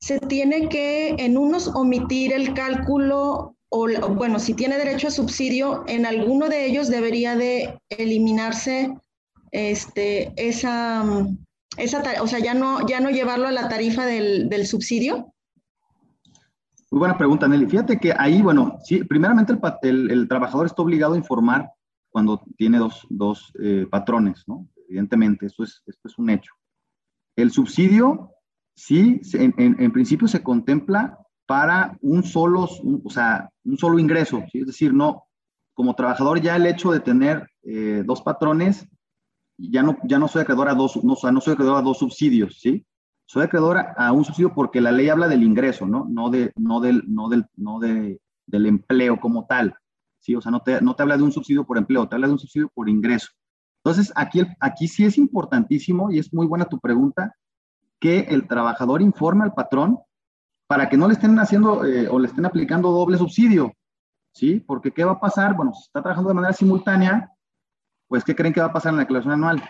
se tiene que en unos omitir el cálculo o, bueno, si tiene derecho a subsidio, en alguno de ellos debería de eliminarse este, esa, esa o sea, ya no, ya no llevarlo a la tarifa del, del subsidio. Muy buena pregunta, Nelly. Fíjate que ahí, bueno, sí, primeramente el, el trabajador está obligado a informar cuando tiene dos, dos eh, patrones, ¿no? Evidentemente, eso es, esto es un hecho. El subsidio, sí, en, en, principio se contempla para un solo, o sea, un solo ingreso, ¿sí? es decir, no, como trabajador ya el hecho de tener eh, dos patrones, ya no, ya no soy acreedor a dos, no, o sea, no soy acreedor a dos subsidios, ¿sí? Soy acreedor a, un subsidio porque la ley habla del ingreso, ¿no? No, de, no, del, no, del, no de, del empleo como tal. ¿Sí? O sea, no te, no te habla de un subsidio por empleo, te habla de un subsidio por ingreso. Entonces, aquí, aquí sí es importantísimo y es muy buena tu pregunta, que el trabajador informe al patrón para que no le estén haciendo eh, o le estén aplicando doble subsidio, ¿sí? Porque ¿qué va a pasar? Bueno, si está trabajando de manera simultánea, pues ¿qué creen que va a pasar en la declaración anual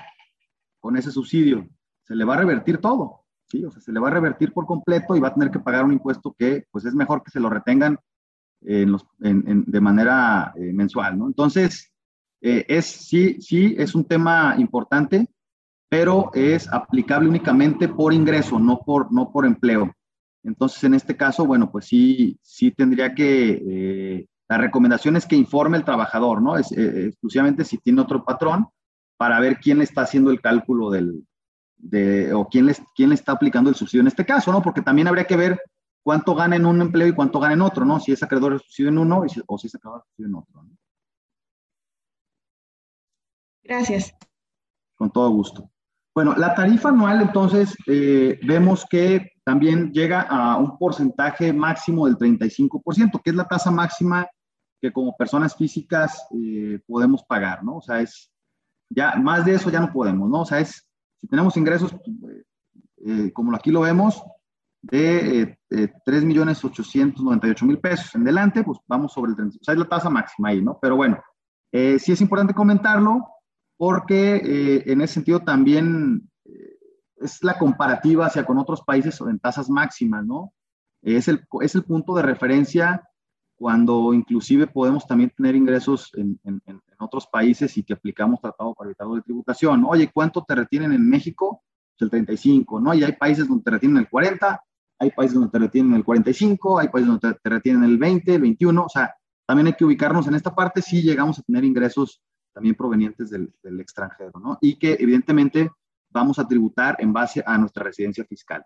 con ese subsidio? Se le va a revertir todo, ¿sí? O sea, se le va a revertir por completo y va a tener que pagar un impuesto que, pues es mejor que se lo retengan de manera eh, mensual, ¿no? Entonces, eh, es, sí, sí, es un tema importante, pero es aplicable únicamente por ingreso, no por, no por empleo. Entonces, en este caso, bueno, pues sí, sí tendría que, eh, la recomendación es que informe el trabajador, ¿no? Es, exclusivamente si tiene otro patrón, para ver quién le está haciendo el cálculo del, de, o quién le, quién le está aplicando el subsidio en este caso, ¿no? Porque también habría que ver cuánto gana en un empleo y cuánto gana en otro, ¿no? Si es acreedor exclusivo en uno o si es acreedor exclusivo en otro. ¿no? Gracias. Con todo gusto. Bueno, la tarifa anual, entonces, eh, vemos que también llega a un porcentaje máximo del 35%, que es la tasa máxima que como personas físicas eh, podemos pagar, ¿no? O sea, es, ya más de eso ya no podemos, ¿no? O sea, es, si tenemos ingresos, eh, como aquí lo vemos, de eh, eh, 3.898.000 pesos en delante, pues vamos sobre el 30, o sea, es la tasa máxima ahí, ¿no? Pero bueno, eh, sí es importante comentarlo porque eh, en ese sentido también eh, es la comparativa hacia con otros países en tasas máximas, ¿no? Es el, es el punto de referencia cuando inclusive podemos también tener ingresos en, en, otros países y que aplicamos tratado para de tributación. Oye, ¿cuánto te retienen en México? Pues el 35, ¿no? Y hay países donde te retienen el 40, hay países donde te retienen el 45, hay países donde te, retienen el 20, el 21, o sea, también hay que ubicarnos en esta parte si llegamos a tener ingresos también provenientes del, del extranjero, ¿no? Y que evidentemente vamos a tributar en base a nuestra residencia fiscal.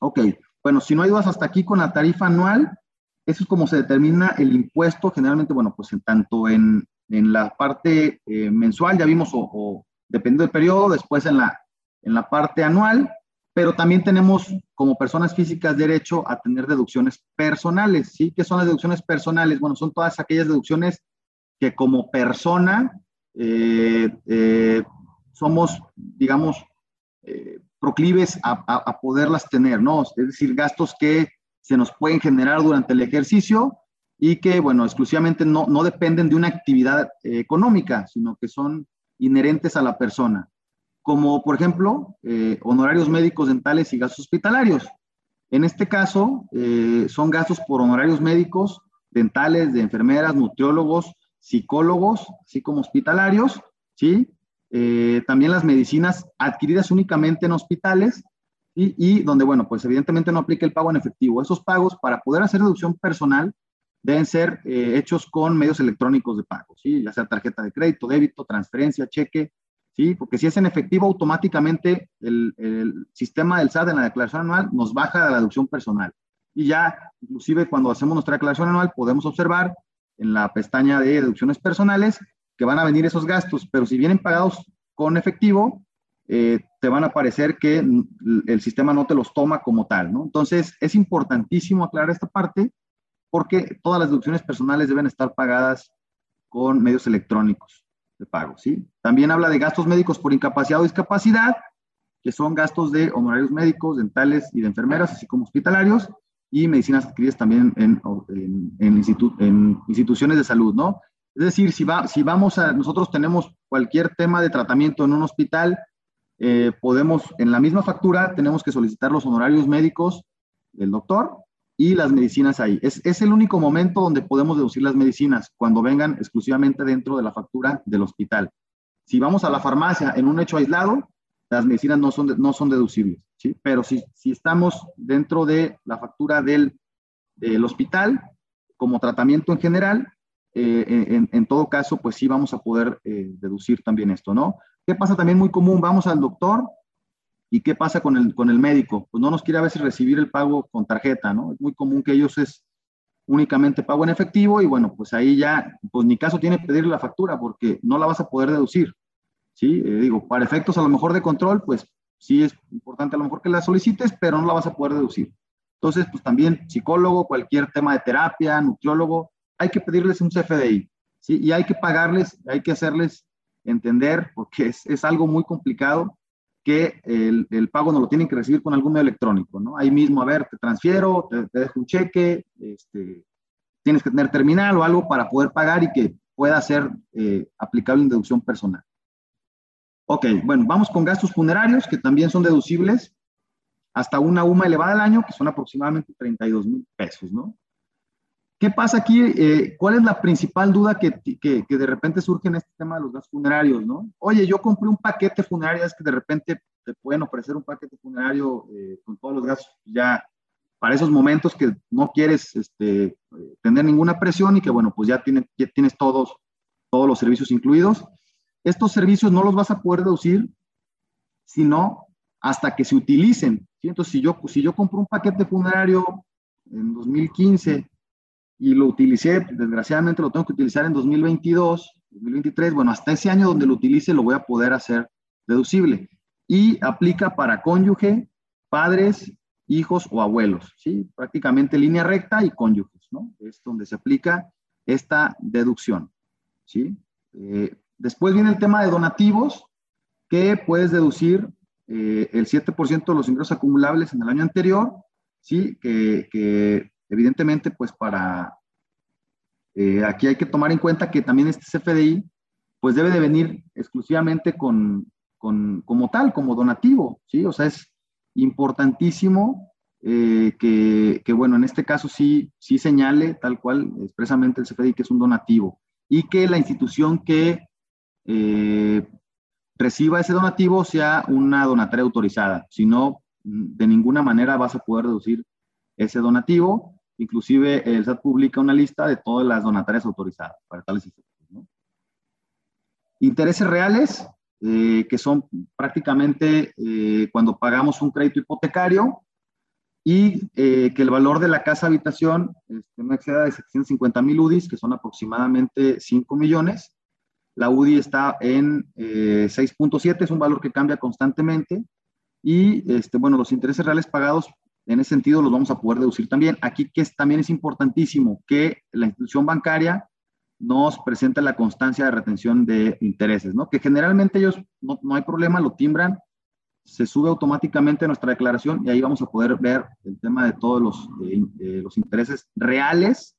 Ok, bueno, si no hay dudas hasta aquí con la tarifa anual, eso es como se determina el impuesto, generalmente, bueno, pues en tanto en, en la parte eh, mensual, ya vimos, o, o, dependiendo del periodo, después en la, en la parte anual, pero también tenemos como personas físicas derecho a tener deducciones personales, ¿sí? ¿Qué son las deducciones personales? Bueno, son todas aquellas deducciones que como persona eh, eh, somos, digamos, eh, proclives a, a, poderlas tener, ¿no? Es decir, gastos que se nos pueden generar durante el ejercicio y que, bueno, exclusivamente no, no dependen de una actividad económica, sino que son inherentes a la persona como por ejemplo eh, honorarios médicos dentales y gastos hospitalarios. En este caso, eh, son gastos por honorarios médicos, dentales, de enfermeras, nutriólogos, psicólogos, así como hospitalarios, ¿sí? Eh, también las medicinas adquiridas únicamente en hospitales y, y, donde, bueno, pues evidentemente no aplica el pago en efectivo. Esos pagos, para poder hacer deducción personal, deben ser hechos con medios electrónicos de pago, ¿sí? Ya sea tarjeta de crédito, débito, transferencia, cheque, ¿sí? Porque si es en efectivo, automáticamente el, sistema del SAT en la declaración anual nos baja la deducción personal. Y ya, inclusive cuando hacemos nuestra declaración anual, podemos observar en la pestaña de deducciones personales que van a venir esos gastos, pero si vienen pagados con efectivo, eh, te van a parecer que el sistema no te los toma como tal, ¿no? Entonces, es importantísimo aclarar esta parte porque todas las deducciones personales deben estar pagadas con medios electrónicos pago, ¿sí? También habla de gastos médicos por incapacidad o discapacidad, que son gastos de honorarios médicos, dentales y de enfermeras, así como hospitalarios, y medicinas adquiridas también en, en, en, institu en instituciones de salud, ¿no? Es decir, si, si vamos a, nosotros tenemos cualquier tema de tratamiento en un hospital, eh, podemos, en la misma factura, tenemos que solicitar los honorarios médicos del doctor y las medicinas ahí. Es, es, el único momento donde podemos deducir las medicinas, cuando vengan exclusivamente dentro de la factura del hospital. Si vamos a la farmacia en un hecho aislado, las medicinas no son, no son deducibles, ¿sí? Pero si, si estamos dentro de la factura del, hospital, como tratamiento en general, eh, en, en, todo caso, pues sí vamos a poder eh, deducir también esto, ¿no? ¿Qué pasa también muy común? Vamos al doctor, ¿Y qué pasa con el, con el médico? Pues no nos quiere a veces recibir el pago con tarjeta, ¿no? Es muy común que ellos es únicamente pago en efectivo y bueno, pues ahí ya, pues ni caso tiene pedirle la factura porque no la vas a poder deducir, ¿sí? Eh, digo, para efectos a lo mejor de control, pues sí es importante a lo mejor que la solicites, pero no la vas a poder deducir. Entonces, pues también psicólogo, cualquier tema de terapia, nutriólogo, hay que pedirles un CFDI, ¿sí? Y hay que pagarles, hay que hacerles entender, porque es, es algo muy complicado, que el, el, pago no lo tienen que recibir con algún medio electrónico, ¿no? Ahí mismo, a ver, te transfiero, te, dejo un cheque, este, tienes que tener terminal o algo para poder pagar y que pueda ser eh, aplicable en deducción personal. Ok, bueno, vamos con gastos funerarios que también son deducibles hasta una UMA elevada al año, que son aproximadamente 32 mil pesos, ¿no? ¿Qué pasa aquí? Eh, ¿Cuál es la principal duda que, que, que, de repente surge en este tema de los gastos funerarios? ¿no? Oye, yo compré un paquete funerario, es que de repente te pueden ofrecer un paquete funerario eh, con todos los gastos ya para esos momentos que no quieres este, tener ninguna presión y que, bueno, pues ya, tiene, ya tienes todos, todos los servicios incluidos. Estos servicios no los vas a poder deducir sino hasta que se utilicen. ¿sí? Entonces, si yo, si yo compro un paquete funerario en 2015 y lo utilicé, desgraciadamente lo tengo que utilizar en 2022, 2023, bueno, hasta ese año donde lo utilice lo voy a poder hacer deducible. Y aplica para cónyuge, padres, hijos o abuelos, ¿sí? Prácticamente línea recta y cónyuges, ¿no? Es donde se aplica esta deducción, ¿sí? Eh, después viene el tema de donativos, que puedes deducir eh, el 7% de los ingresos acumulables en el año anterior, ¿sí? Que, que Evidentemente, pues para, eh, aquí hay que tomar en cuenta que también este CFDI, pues debe de venir exclusivamente con, con, como tal, como donativo, ¿sí? O sea, es importantísimo eh, que, bueno, en este caso sí, sí señale tal cual expresamente el CFDI que es un donativo y que la institución que eh, reciba ese donativo sea una donataria autorizada. Si no, de ninguna manera vas a poder deducir ese donativo. Inclusive el SAT publica una lista de todas las donatarias autorizadas para tales efectos. Intereses reales, eh, que son prácticamente cuando pagamos un crédito hipotecario, y eh, que el valor de la casa habitación este, no exceda de 750 mil UDIs, que son aproximadamente 5 millones. La UDI está en 6.7, eh, es un valor que cambia constantemente. Y este, bueno, los intereses reales pagados en ese sentido los vamos a poder deducir también. Aquí que también es importantísimo que la institución bancaria nos presente la constancia de retención de intereses, ¿no? Que generalmente ellos no, no hay problema, lo timbran se sube automáticamente nuestra declaración y ahí vamos a poder ver el tema de todos los, los intereses reales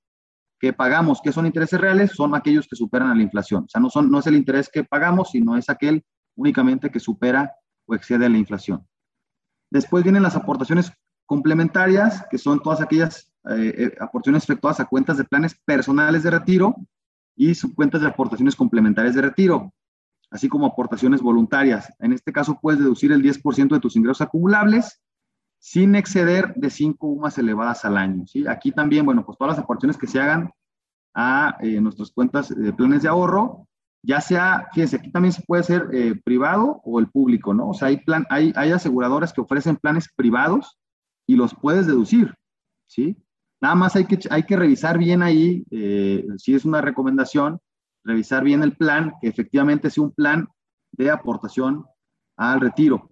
que pagamos. ¿Qué son intereses reales? Son aquellos que superan a la inflación. O sea, no, son, no es el interés que pagamos, sino es aquel únicamente que supera o excede a la inflación. Después vienen las aportaciones complementarias, que son todas aquellas eh, eh, aportaciones efectuadas a cuentas de planes personales de retiro y cuentas de aportaciones complementarias de retiro así como aportaciones voluntarias. En este caso puedes deducir el 10% de tus ingresos acumulables sin exceder de 5 UMAS elevadas al año. ¿sí? Aquí también, bueno, pues todas las aportaciones que se hagan a eh, nuestras cuentas de planes de ahorro, ya sea, fíjense, aquí también se puede eh, privado o el público, ¿no? O sea, hay, plan, hay, hay aseguradoras que ofrecen planes privados y los puedes deducir, ¿sí? Nada más hay que, hay que revisar bien ahí, eh, si es una recomendación, revisar bien el plan, que efectivamente sea un plan de aportación al retiro,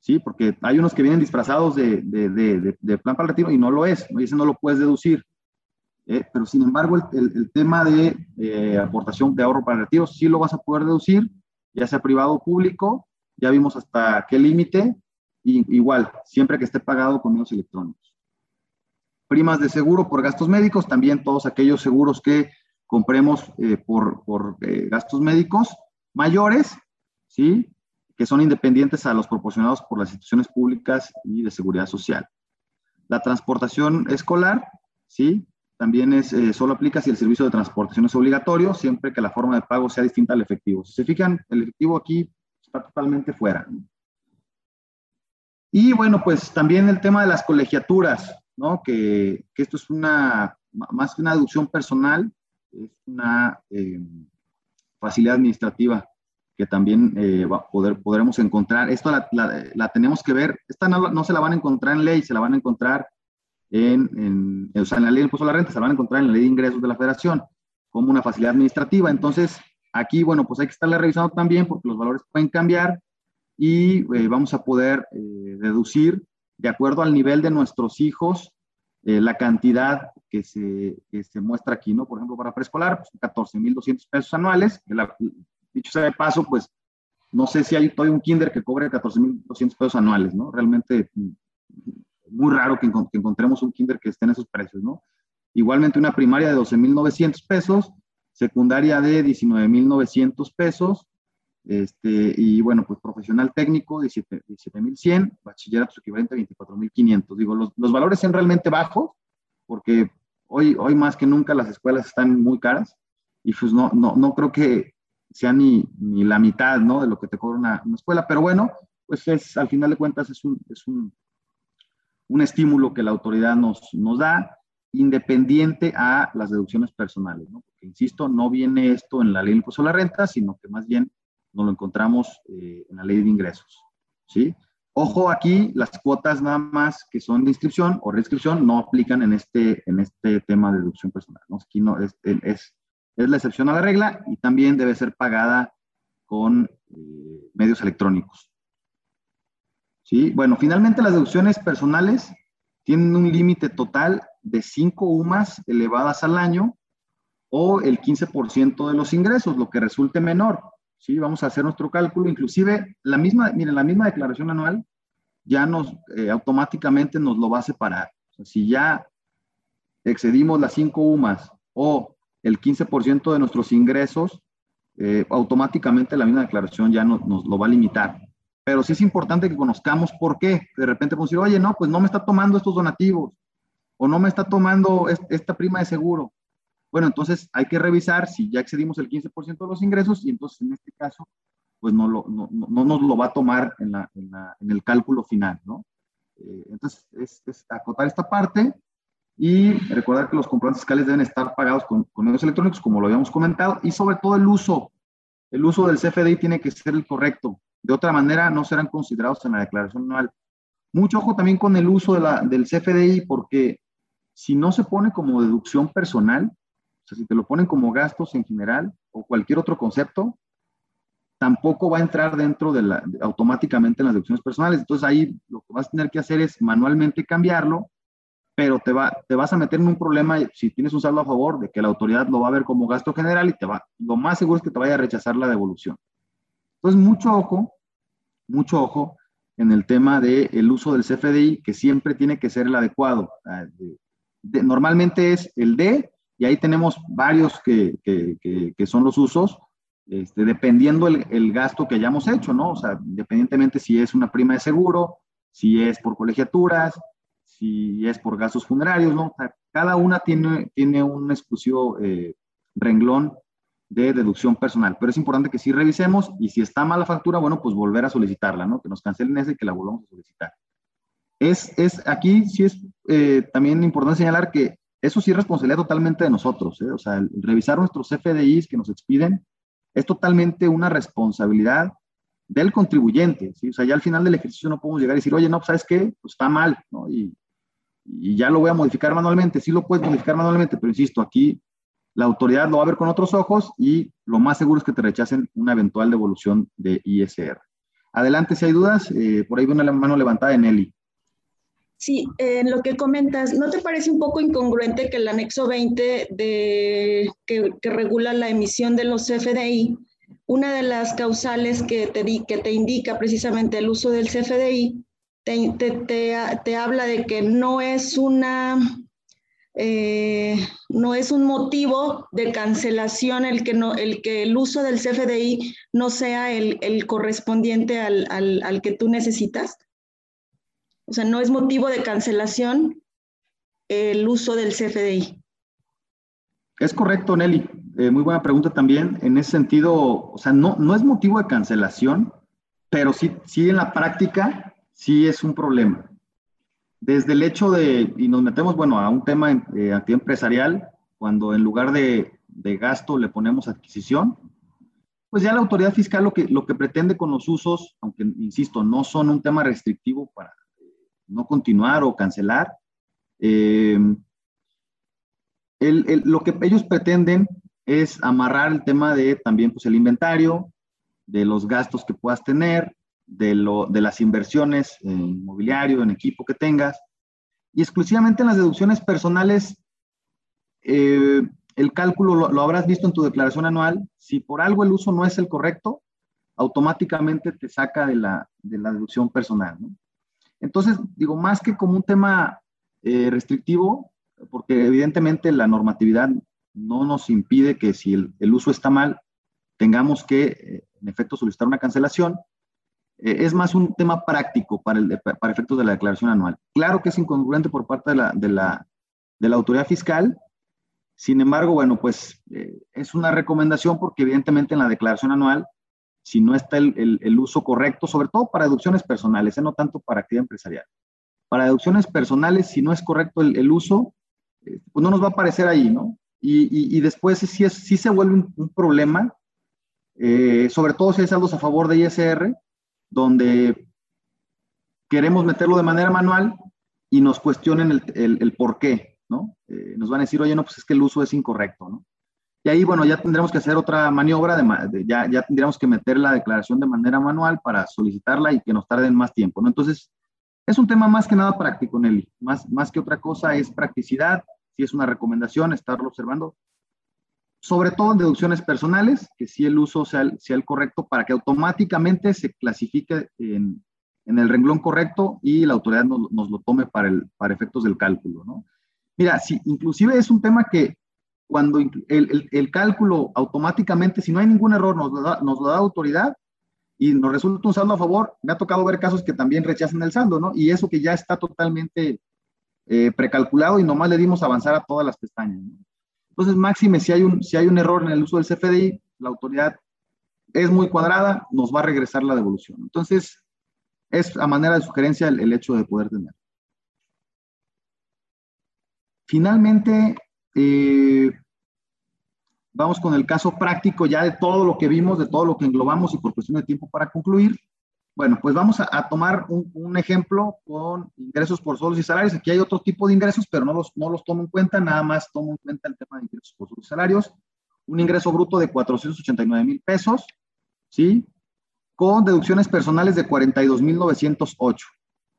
¿sí? Porque hay unos que vienen disfrazados de, plan para el retiro y no lo es, ¿no? y ese no lo puedes deducir. ¿eh? pero sin embargo, el, tema de eh, aportación de ahorro para el retiro sí lo vas a poder deducir, ya sea privado o público, ya vimos hasta qué límite, igual, siempre que esté pagado con medios electrónicos. Primas de seguro por gastos médicos, también todos aquellos seguros que compremos eh, por, por eh, gastos médicos mayores, ¿sí? que son independientes a los proporcionados por las instituciones públicas y de seguridad social. La transportación escolar, ¿sí? También es, eh, solo aplica si el servicio de transportación es obligatorio, siempre que la forma de pago sea distinta al efectivo. Si se fijan, el efectivo aquí está totalmente fuera. Y bueno, pues también el tema de las colegiaturas, ¿no? Que, esto es una, más que una deducción personal, es una eh, facilidad administrativa que también eh, va poder, podremos encontrar. Esto la, la, tenemos que ver, esta no, no, se la van a encontrar en ley, se la van a encontrar en, en, o sea, en la ley del impuesto a la renta, se la van a encontrar en la ley de ingresos de la federación como una facilidad administrativa. Entonces, aquí, bueno, pues hay que estarle revisando también porque los valores pueden cambiar y eh, vamos a poder deducir de acuerdo al nivel de nuestros hijos eh, la cantidad que se, se, muestra aquí, ¿no? Por ejemplo, para preescolar, pues 14.200 pesos anuales. dicho sea de paso, pues no sé si hay todavía un kinder que cobre 14.200 pesos anuales, ¿no? Realmente mm, muy raro que, que, encontremos un kinder que esté en esos precios, ¿no? Igualmente una primaria de 12.900 pesos, secundaria de 19.900 pesos, este, y bueno, pues profesional técnico, 17.100, bachillerato equivalente a 24.500. Digo, los, los, valores son realmente bajos, porque hoy, hoy más que nunca las escuelas están muy caras, y pues no, no, no creo que sea ni, ni la mitad, ¿no? De lo que te cobra una, una, escuela, pero bueno, pues es, al final de cuentas es un, es un, un estímulo que la autoridad nos, nos da, independiente a las deducciones personales, ¿no? Porque, insisto, no viene esto en la ley del impuesto a la renta, sino que más bien nos lo encontramos eh, en la ley de ingresos. ¿sí? Ojo aquí, las cuotas nada más que son de inscripción o reinscripción no aplican en este, en este tema de deducción personal. ¿no? Aquí no, es, la excepción a la regla y también debe ser pagada con eh, medios electrónicos. ¿Sí? Bueno, finalmente las deducciones personales tienen un límite total de 5 UMAS elevadas al año o el 15% de los ingresos, lo que resulte menor. ¿Sí? Vamos a hacer nuestro cálculo, inclusive la misma, miren, la misma declaración anual ya nos eh, automáticamente nos lo va a separar. si ya excedimos las 5 UMAS o el 15% de nuestros ingresos, eh, automáticamente la misma declaración ya nos lo va a limitar. pero sí es importante que conozcamos por qué. De repente podemos decir, oye, no, pues no me está tomando estos donativos o no me está tomando esta prima de seguro. Bueno, entonces hay que revisar si ya excedimos el 15% de los ingresos y entonces en este caso, pues no, lo, no, no, nos lo va a tomar en, la, en, la, en el cálculo final, ¿no? Eh, entonces, es, es, acotar esta parte y recordar que los comprobantes fiscales deben estar pagados con, con medios electrónicos, como lo habíamos comentado, y sobre todo el uso. El uso del CFDI tiene que ser el correcto. De otra manera, no serán considerados en la declaración anual. Mucho ojo también con el uso de la, del CFDI, porque si no se pone como deducción personal, o sea, si te lo ponen como gastos en general o cualquier otro concepto, tampoco va a entrar dentro de la, automáticamente en las deducciones personales. Entonces ahí lo que vas a tener que hacer es manualmente cambiarlo, pero te, va, te vas a meter en un problema si tienes un saldo a favor de que la autoridad lo va a ver como gasto general y te va, lo más seguro es que te vaya a rechazar la devolución. Entonces, mucho ojo, mucho ojo en el tema del el uso del CFDI, que siempre tiene que ser el adecuado. Ah, normalmente es el D, y ahí tenemos varios que, que, que, son los usos, este, dependiendo el, el, gasto que hayamos hecho, ¿no? O sea, independientemente si es una prima de seguro, si es por colegiaturas, si es por gastos funerarios, ¿no? O sea, cada una tiene, tiene un exclusivo eh, renglón de deducción personal. Pero es importante que sí revisemos y si está mala factura, bueno, pues volver a solicitarla, ¿no? Que nos cancelen esa y que la volvamos a solicitar. Es, es aquí sí es eh, también importante señalar que eso sí es responsabilidad totalmente de nosotros, ¿eh? O sea, el, revisar nuestros FDIs que nos expiden es totalmente una responsabilidad del contribuyente. O sea, ya al final del ejercicio no podemos llegar y decir, oye, no, pues, ¿sabes qué? Pues está mal, ¿no? Y, ya lo voy a modificar manualmente. Sí lo puedes modificar manualmente, pero insisto, aquí la autoridad lo va a ver con otros ojos y lo más seguro es que te rechacen una eventual devolución de ISR. Adelante, si hay dudas, eh, por ahí viene la mano levantada en Eli. Sí, en lo que comentas, ¿no te parece un poco incongruente que el anexo 20 de, que, regula la emisión de los CFDI, una de las causales que te, que te indica precisamente el uso del CFDI, te, te, te habla de que no es una eh, no es un motivo de cancelación el que, no, el, que el uso del CFDI no sea el, el correspondiente al, al, al, que tú necesitas. O sea, no es motivo de cancelación el uso del CFDI. Es correcto, Nelly. Eh, muy buena pregunta también. En ese sentido, o sea, no, no es motivo de cancelación, pero sí, sí en la práctica sí es un problema desde el hecho de, y nos metemos, bueno, a un tema eh, antiempresarial, cuando en lugar de, de, gasto le ponemos adquisición, pues ya la autoridad fiscal lo que, lo que pretende con los usos, aunque insisto, no son un tema restrictivo para no continuar o cancelar, eh, el, lo que ellos pretenden es amarrar el tema de también pues el inventario, de los gastos que puedas tener, de, lo, de las inversiones en inmobiliario, en equipo que tengas. Y exclusivamente en las deducciones personales, eh, el cálculo lo, lo, habrás visto en tu declaración anual. Si por algo el uso no es el correcto, automáticamente te saca de la, de la deducción personal. ¿no? Entonces, digo, más que como un tema eh, restrictivo, porque evidentemente la normatividad no nos impide que si el, uso está mal, tengamos que, eh, en efecto, solicitar una cancelación, eh, es más un tema práctico para, el, para efectos de la declaración anual. Claro que es incongruente por parte de la, de la, de la autoridad fiscal, sin embargo, bueno, pues es una recomendación porque evidentemente en la declaración anual, si no está el, uso correcto, sobre todo para deducciones personales, ¿eh? no tanto para actividad empresarial. Para deducciones personales, si no es correcto el, uso, eh, pues no nos va a aparecer ahí, ¿no? Y, después sí, es, sí se vuelve un, problema, eh, sobre todo si hay saldos a favor de ISR, donde queremos meterlo de manera manual y nos cuestionen el, el, el por qué, ¿no? Eh, nos van a decir, oye, no, pues es que el uso es incorrecto, ¿no? Y ahí, bueno, ya tendremos que hacer otra maniobra, de, de, ya, ya tendríamos que meter la declaración de manera manual para solicitarla y que nos tarden más tiempo, ¿no? Entonces, es un tema más que nada práctico, Nelly. Más, más que otra cosa es practicidad, si es una recomendación, estarlo observando sobre todo en deducciones personales, que si el uso sea el, correcto para que automáticamente se clasifique en, en el renglón correcto y la autoridad nos, nos, lo tome para, el, para efectos del cálculo, ¿no? Mira, si inclusive es un tema que cuando el, el, cálculo automáticamente, si no hay ningún error, nos lo da, nos da autoridad, y nos resulta un saldo a favor, me ha tocado ver casos que también rechazan el saldo, ¿no? Y eso que ya está totalmente eh, precalculado y nomás le dimos avanzar a todas las pestañas. ¿no? Entonces, máxime, si hay, un, si hay un error en el uso del CFDI, la autoridad es muy cuadrada, nos va a regresar la devolución. Entonces, es a manera de sugerencia el, el hecho de poder tener. Finalmente, eh, vamos con el caso práctico ya de todo lo que vimos, de todo lo que englobamos y por cuestión de tiempo para concluir. Bueno, pues vamos a, tomar un, ejemplo con ingresos por solos y salarios. Aquí hay otro tipo de ingresos, pero no los, no los tomo en cuenta, nada más tomo en cuenta el tema de ingresos por solos y salarios. Un ingreso bruto de 489 mil pesos, ¿sí? Con deducciones personales de 42,908,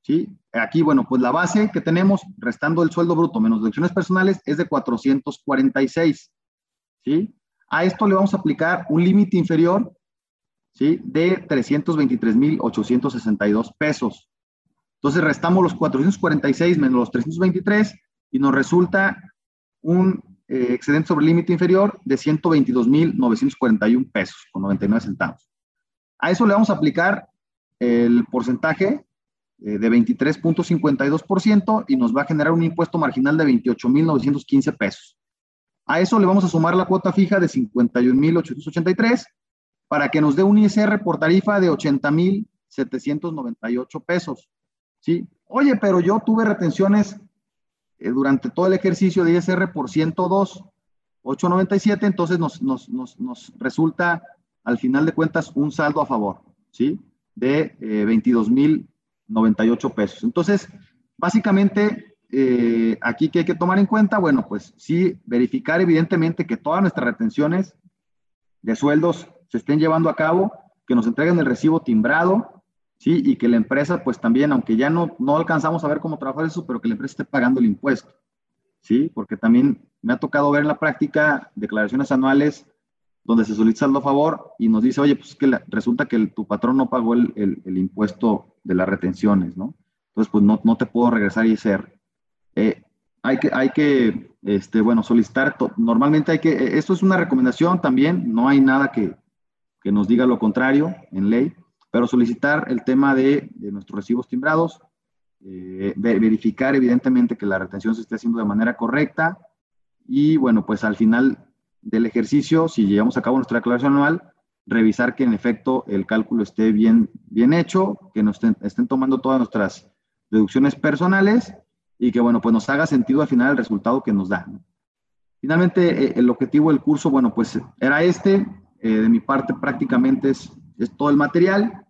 ¿sí? Aquí, bueno, pues la base que tenemos, restando el sueldo bruto menos deducciones personales, es de 446, ¿sí? A esto le vamos a aplicar un límite inferior ¿sí? De 323,862 pesos. Entonces restamos los 446 menos los 323 y nos resulta un eh, excedente sobre límite inferior de 122,941 pesos con 99 centavos. A eso le vamos a aplicar el porcentaje eh, de 23.52% y nos va a generar un impuesto marginal de 28,915 pesos. A eso le vamos a sumar la cuota fija de 51,883 para que nos dé un ISR por tarifa de 80,798 pesos. ¿Sí? Oye, pero yo tuve retenciones eh, durante todo el ejercicio de ISR por 102,897, entonces nos, nos, nos, nos, resulta al final de cuentas un saldo a favor, ¿sí? De eh, 22,098 pesos. Entonces, básicamente, eh, aquí que hay que tomar en cuenta, bueno, pues sí, verificar evidentemente que todas nuestras retenciones de sueldos se estén llevando a cabo, que nos entreguen el recibo timbrado, ¿sí? Y que la empresa, pues también, aunque ya no, no alcanzamos a ver cómo trabajar eso, pero que la empresa esté pagando el impuesto, ¿sí? Porque también me ha tocado ver en la práctica declaraciones anuales donde se solicita a favor y nos dice, oye, pues que resulta que tu patrón no pagó el, el, impuesto de las retenciones, ¿no? Entonces, pues no, no te puedo regresar ISR. Eh, hay que, hay que este, bueno, solicitar, normalmente hay que, eh, esto es una recomendación también, no hay nada que, que nos diga lo contrario en ley, pero solicitar el tema de, nuestros recibos timbrados, eh, verificar evidentemente que la retención se esté haciendo de manera correcta y bueno, pues al final del ejercicio, si llevamos a cabo nuestra declaración anual, revisar que en efecto el cálculo esté bien, bien hecho, que nos estén, tomando todas nuestras deducciones personales y que bueno, pues nos haga sentido al final el resultado que nos da. Finalmente, eh, el objetivo del curso, bueno, pues era este, eh, de mi parte prácticamente es, es todo el material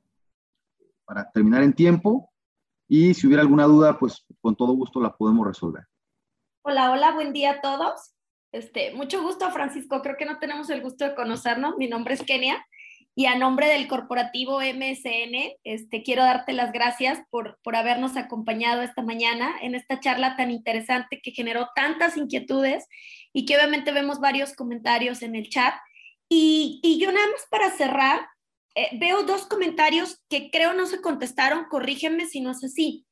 para terminar en tiempo y si hubiera alguna duda, pues con todo gusto la podemos resolver. Hola, hola, buen día a todos. Este, mucho gusto, Francisco. Creo que no tenemos el gusto de conocernos. Mi nombre es Kenia y a nombre del corporativo MSN, este, quiero darte las gracias por, por habernos acompañado esta mañana en esta charla tan interesante que generó tantas inquietudes y que obviamente vemos varios comentarios en el chat. Y, yo nada más para cerrar, eh, veo dos comentarios que creo no se contestaron, corrígeme si no es así.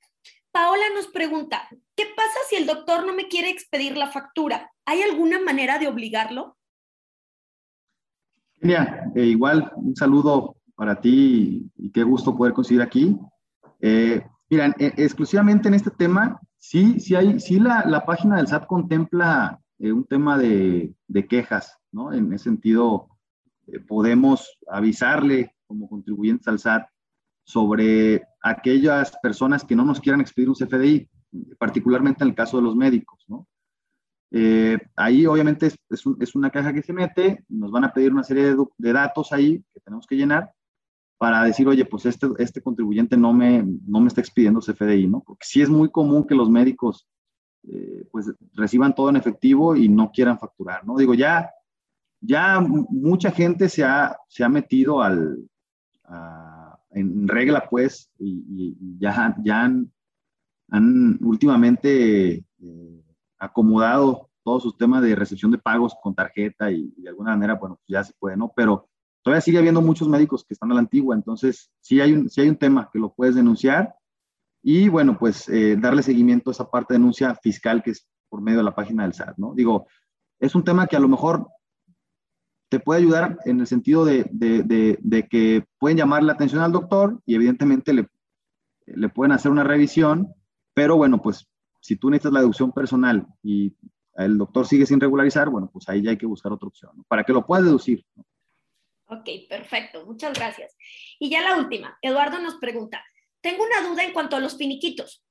Paola nos pregunta, ¿qué pasa si el doctor no me quiere expedir la factura? ¿Hay alguna manera de obligarlo? Mira, eh, igual un saludo para ti y, qué gusto poder conseguir aquí. Eh, mira, exclusivamente en este tema, sí, sí hay, sí la, página del SAT contempla un tema de, de quejas ¿no? En ese sentido, eh, podemos avisarle como contribuyentes al SAT sobre aquellas personas que no nos quieran expedir un CFDI, particularmente en el caso de los médicos, ¿no? Eh, ahí obviamente es, es, una caja que se mete, nos van a pedir una serie de, datos ahí que tenemos que llenar para decir, oye, pues este, este contribuyente no me, no me está expidiendo CFDI, ¿no? Porque sí es muy común que los médicos eh, pues reciban todo en efectivo y no quieran facturar, ¿no? Digo, ya ya mucha gente se ha, se ha metido al, en regla, pues, y, ya, ya han, últimamente eh, acomodado todos sus temas de recepción de pagos con tarjeta y, de alguna manera, bueno, pues ya se puede, ¿no? Pero todavía sigue habiendo muchos médicos que están a la antigua, entonces sí hay un, sí hay un tema que lo puedes denunciar y, bueno, pues eh, darle seguimiento a esa parte de denuncia fiscal que es por medio de la página del SAT, ¿no? Digo, es un tema que a lo mejor te puede ayudar en el sentido de, de, que pueden llamar la atención al doctor y evidentemente le, le pueden hacer una revisión, pero bueno, pues si tú necesitas la deducción personal y el doctor sigue sin regularizar, bueno, pues ahí ya hay que buscar otra opción, para que lo puedas deducir. Ok, perfecto, muchas gracias. Y ya la última, Eduardo nos pregunta, tengo una duda en cuanto a los finiquitos.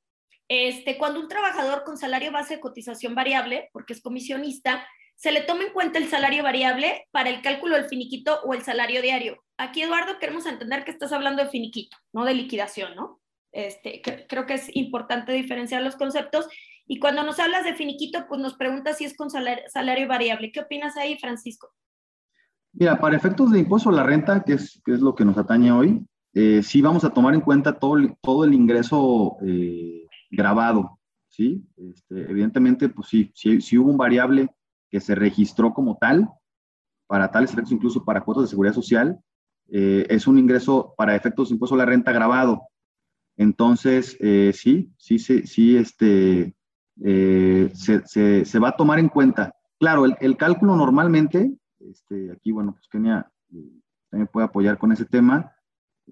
Este, cuando un trabajador con salario base de cotización variable, porque es comisionista, se le toma en cuenta el salario variable para el cálculo del finiquito o el salario diario. Aquí, Eduardo, queremos entender que estás hablando de finiquito, no de liquidación, ¿no? Este, creo que es importante diferenciar los conceptos. Y cuando nos hablas de finiquito, pues nos preguntas si es con salario, variable. ¿Qué opinas ahí, Francisco? Mira, para efectos de impuesto a la renta, que es, lo que nos atañe hoy, eh, sí vamos a tomar en cuenta todo, todo el ingreso eh, grabado, ¿sí? Este, evidentemente, pues sí, sí, hubo un variable que se registró como tal, para tales efectos, incluso para cuotas de seguridad social, eh, es un ingreso para efectos de impuesto a la renta grabado. Entonces, sí, sí, sí, sí, este, se, se, se, va a tomar en cuenta. Claro, el, el cálculo normalmente, este, aquí, bueno, pues Kenia me puede apoyar con ese tema,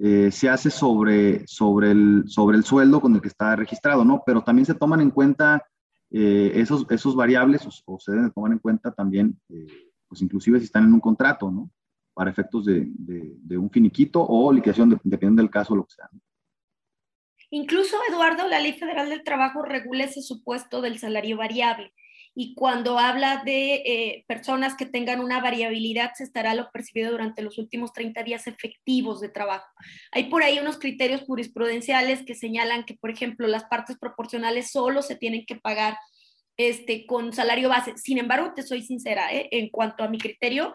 eh, se hace sobre, sobre, el, sobre el sueldo con el que está registrado, ¿no? Pero también se toman en cuenta eh, esos, esos variables se deben tomar en cuenta también, eh, pues inclusive si están en un contrato, ¿no? Para efectos de, de, un finiquito o liquidación, dependiendo del caso, lo que sea. Incluso, Eduardo, la Ley Federal del Trabajo regula ese supuesto del salario variable y cuando habla de eh, personas que tengan una variabilidad, se estará lo percibido durante los últimos 30 días efectivos de trabajo. Hay por ahí unos criterios jurisprudenciales que señalan que, por ejemplo, las partes proporcionales solo se tienen que pagar este, con salario base. Sin embargo, te soy sincera, ¿eh? en cuanto a mi criterio,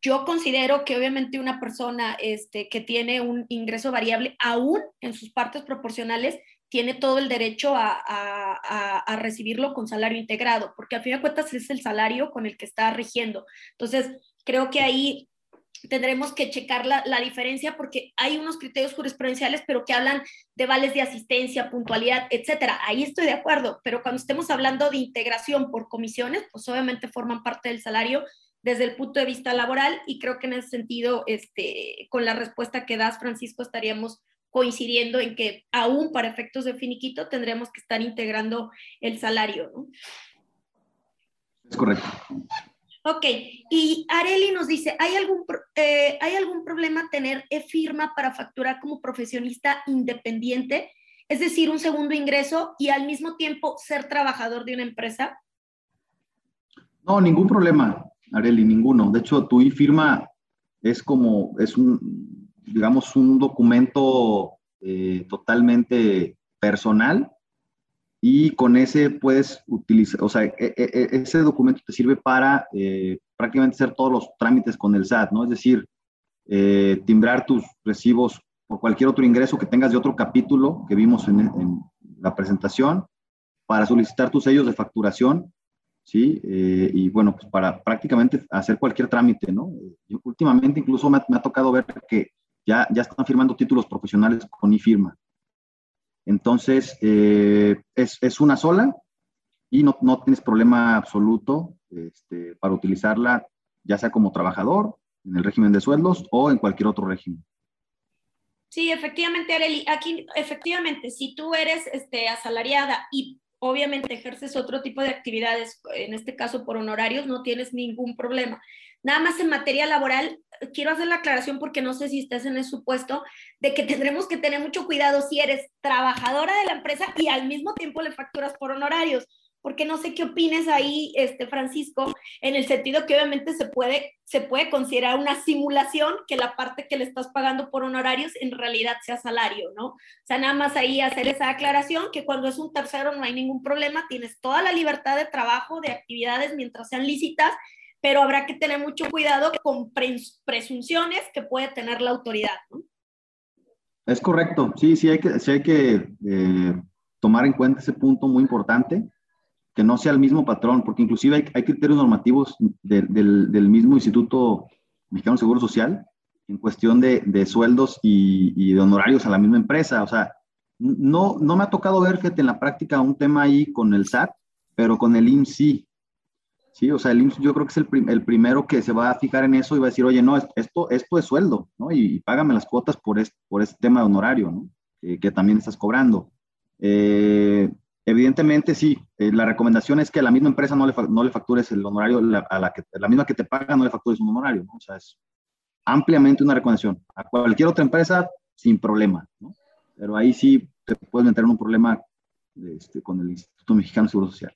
yo considero que obviamente una persona este, que tiene un ingreso variable, aún en sus partes proporcionales, tiene todo el derecho a, recibirlo con salario integrado, porque a fin de cuentas es el salario con el que está rigiendo. Entonces, creo que ahí tendremos que checar la, diferencia porque hay unos criterios jurisprudenciales, pero que hablan de vales de asistencia, puntualidad, etcétera. Ahí estoy de acuerdo, pero cuando estemos hablando de integración por comisiones, pues obviamente forman parte del salario desde el punto de vista laboral y creo que en ese sentido, este, con la respuesta que das, Francisco, estaríamos coincidiendo en que aún para efectos de finiquito tendremos que estar integrando el salario, ¿no? Es correcto. Ok, y Areli nos dice, ¿hay algún, eh, ¿hay algún problema tener e-firma para facturar como profesionista independiente? Es decir, un segundo ingreso y al mismo tiempo ser trabajador de una empresa? No, ningún problema, Areli, ninguno. De hecho, tu e-firma es como, es un, digamos, un documento eh, totalmente personal y con ese puedes utilizar, o sea, e, e, e, ese documento te sirve para eh, prácticamente hacer todos los trámites con el SAT, ¿no? Es decir, eh, timbrar tus recibos por cualquier otro ingreso que tengas de otro capítulo que vimos en, en la presentación, para solicitar tus sellos de facturación, ¿sí? y bueno, pues para prácticamente hacer cualquier trámite, ¿no? Yo, últimamente incluso me, me, ha tocado ver que ya, están firmando títulos profesionales con iFirma. Entonces, eh, es, una sola y no, tienes problema absoluto este, para utilizarla, ya sea como trabajador, en el régimen de sueldos o en cualquier otro régimen. Sí, efectivamente, Areli, aquí efectivamente, si tú eres este, asalariada y obviamente ejerces otro tipo de actividades, en este caso por honorarios, no tienes ningún problema. Nada más en materia laboral, quiero hacer la aclaración porque no sé si estás en el supuesto de que tendremos que tener mucho cuidado si eres trabajadora de la empresa y al mismo tiempo le facturas por honorarios, porque no sé qué opines ahí, este, Francisco, en el sentido que obviamente se puede, se puede considerar una simulación que la parte que le estás pagando por honorarios en realidad sea salario, ¿no? O sea, nada más ahí hacer esa aclaración que cuando es un tercero no hay ningún problema, tienes toda la libertad de trabajo, de actividades mientras sean lícitas pero habrá que tener mucho cuidado con presunciones que puede tener la autoridad. ¿no? Es correcto, sí, sí hay que, sí hay que eh, tomar en cuenta ese punto muy importante, que no sea el mismo patrón, porque inclusive hay, hay criterios normativos del, del, mismo Instituto Mexicano de Seguro Social en cuestión de, de sueldos y, y, de honorarios a la misma empresa. O sea, no, no me ha tocado ver, fíjate, en la práctica un tema ahí con el SAT, pero con el IMSI Sí, o sea, el IMSS yo creo que es el, el, primero que se va a fijar en eso y va a decir, oye, no, esto, es sueldo, ¿no? Y, págame las cuotas por este, por este tema de honorario, ¿no? que también estás cobrando. Eh, evidentemente, sí, eh, la recomendación es que a la misma empresa no le, no le factures el honorario, a la, que, la misma que te paga no le factures un honorario, ¿no? O sea, es ampliamente una recomendación. A cualquier otra empresa, sin problema, ¿no? Pero ahí sí te puedes meter en un problema este, con el Instituto Mexicano de Seguro Social.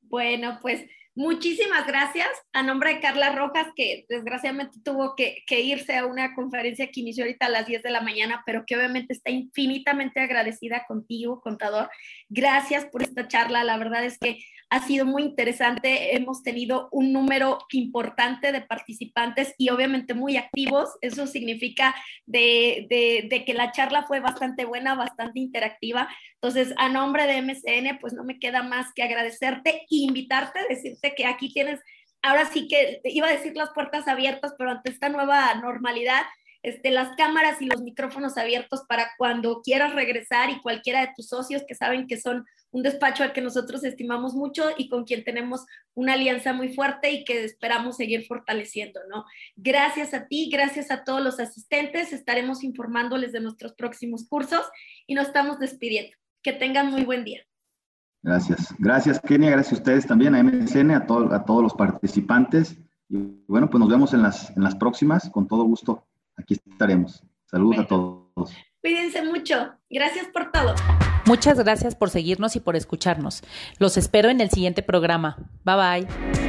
Bueno, pues Muchísimas gracias a nombre de Carla Rojas, que desgraciadamente tuvo que, irse a una conferencia que inició ahorita a las 10 de la mañana, pero que obviamente está infinitamente agradecida contigo, contador. Gracias por esta charla. La verdad es que ha sido muy interesante. Hemos tenido un número importante de participantes y obviamente muy activos. Eso significa de, de que la charla fue bastante buena, bastante interactiva. Entonces, a nombre de MCN, pues no me queda más que agradecerte e invitarte, decirte que aquí tienes, ahora sí que iba a decir las puertas abiertas, pero ante esta nueva normalidad, este, las cámaras y los micrófonos abiertos para cuando quieras regresar y cualquiera de tus socios que saben que son un despacho al que nosotros estimamos mucho y con quien tenemos una alianza muy fuerte y que esperamos seguir fortaleciendo, ¿no? Gracias a ti, gracias a todos los asistentes, estaremos informándoles de nuestros próximos cursos y nos estamos despidiendo. Que tengan muy buen día. Gracias. Gracias, Kenia. Gracias a ustedes también, a MSN, a, a todos los participantes. Y bueno, pues nos vemos en las, en las próximas. Con todo gusto, aquí estaremos. Saludos a todos. Cuídense mucho. Gracias por todo. Muchas gracias por seguirnos y por escucharnos. Los espero en el siguiente programa. Bye bye.